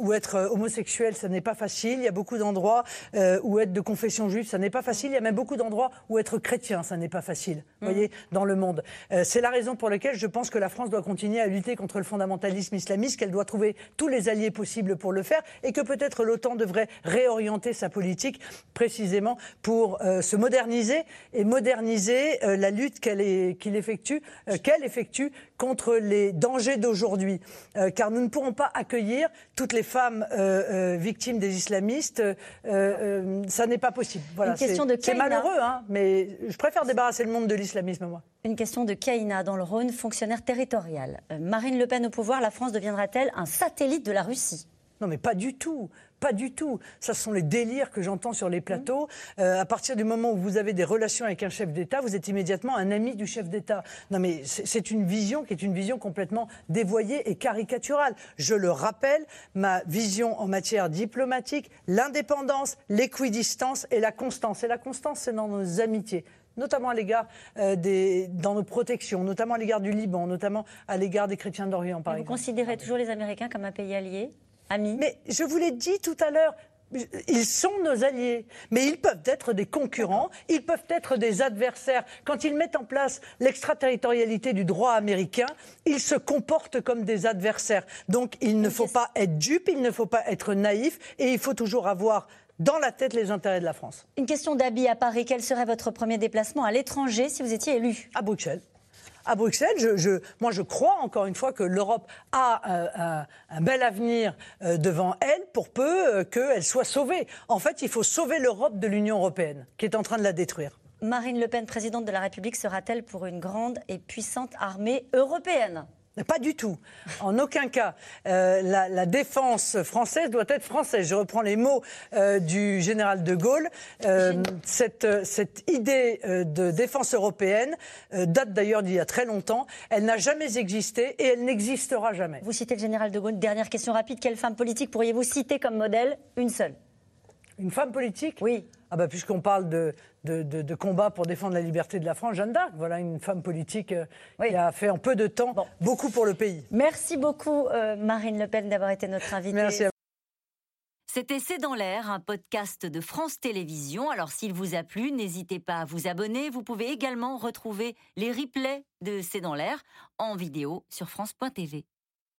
où être homosexuel, ce n'est pas facile. Il y a beaucoup d'endroits où être de confession confession juive, ça n'est pas facile. Il y a même beaucoup d'endroits où être chrétien, ça n'est pas facile, mm. voyez, dans le monde. Euh, c'est la raison pour laquelle je pense que la France doit continuer à lutter contre le fondamentalisme islamiste, qu'elle doit trouver tous les alliés possibles pour le faire, et que peut-être l'OTAN devrait réorienter sa politique précisément pour euh, se moderniser et moderniser euh, la lutte qu'elle effectue, qu'elle effectue contre les dangers d'aujourd'hui. car nous ne pourrons pas accueillir toutes les femmes victimes des islamistes. ça n'est pas possible. Voilà, c'est malheureux, hein, mais je préfère débarrasser le monde de l'islamisme, moi. Une question de Kaina dans le Rhône, fonctionnaire territorial. Euh, Marine Le Pen au pouvoir, la France deviendra-t-elle un satellite de la Russie? Non, mais pas du tout. Pas du tout. Ça, ce sont les délires que j'entends sur les plateaux. Euh, à partir du moment où vous avez des relations avec un chef d'État, vous êtes immédiatement un ami du chef d'État. Non, mais c'est une vision qui est une vision complètement dévoyée et caricaturale. Je le rappelle, ma vision en matière diplomatique, l'indépendance, l'équidistance et la constance. Et la constance, c'est dans nos amitiés notamment à l'égard euh, des, dans nos protections, notamment à l'égard du Liban, notamment à l'égard des chrétiens d'Orient, par exemple. Vous considérez toujours les Américains comme un pays allié, Mais je vous l'ai dit tout à l'heure, ils sont nos alliés, mais ils peuvent être des concurrents, ils peuvent être des adversaires. Quand ils mettent en place l'extraterritorialité du droit américain, ils se comportent comme des adversaires. Donc il ne faut pas être dupe, il ne faut pas être naïf, et il faut toujours avoir dans la tête les intérêts de la France. Une question d'habit à Paris. Quel serait votre premier déplacement à l'étranger si vous étiez élu? À Bruxelles à Bruxelles. Je, moi, je crois encore une fois que l'Europe a euh, un, bel avenir euh, devant elle pour peu euh, qu'elle soit sauvée. En fait, il faut sauver l'Europe de l'Union européenne, qui est en train de la détruire. Marine Le Pen, présidente de la République, sera-t-elle pour une grande et puissante armée européenne? Pas du tout. En aucun cas. Euh, la, défense française doit être française. Je reprends les mots euh, du général de Gaulle. Euh, cette, cette, idée de défense européenne date d'ailleurs d'il y a très longtemps. Elle n'a jamais existé et elle n'existera jamais. Vous citez le général de Gaulle. Dernière question rapide. Quelle femme politique pourriez-vous citer comme modèle? Une seule. Une femme politique? Oui. Ah bah puisqu'on parle de, de, combat pour défendre la liberté de la France, Jeanne d'Arc, voilà une femme politique euh, qui a fait en peu de temps beaucoup pour le pays. Merci beaucoup euh, Marine Le Pen d'avoir été notre invitée. Merci à C'était C'est dans l'air, un podcast de France Télévisions. Alors s'il vous a plu, n'hésitez pas à vous abonner. Vous pouvez également retrouver les replays de C'est dans l'air en vidéo sur France.tv.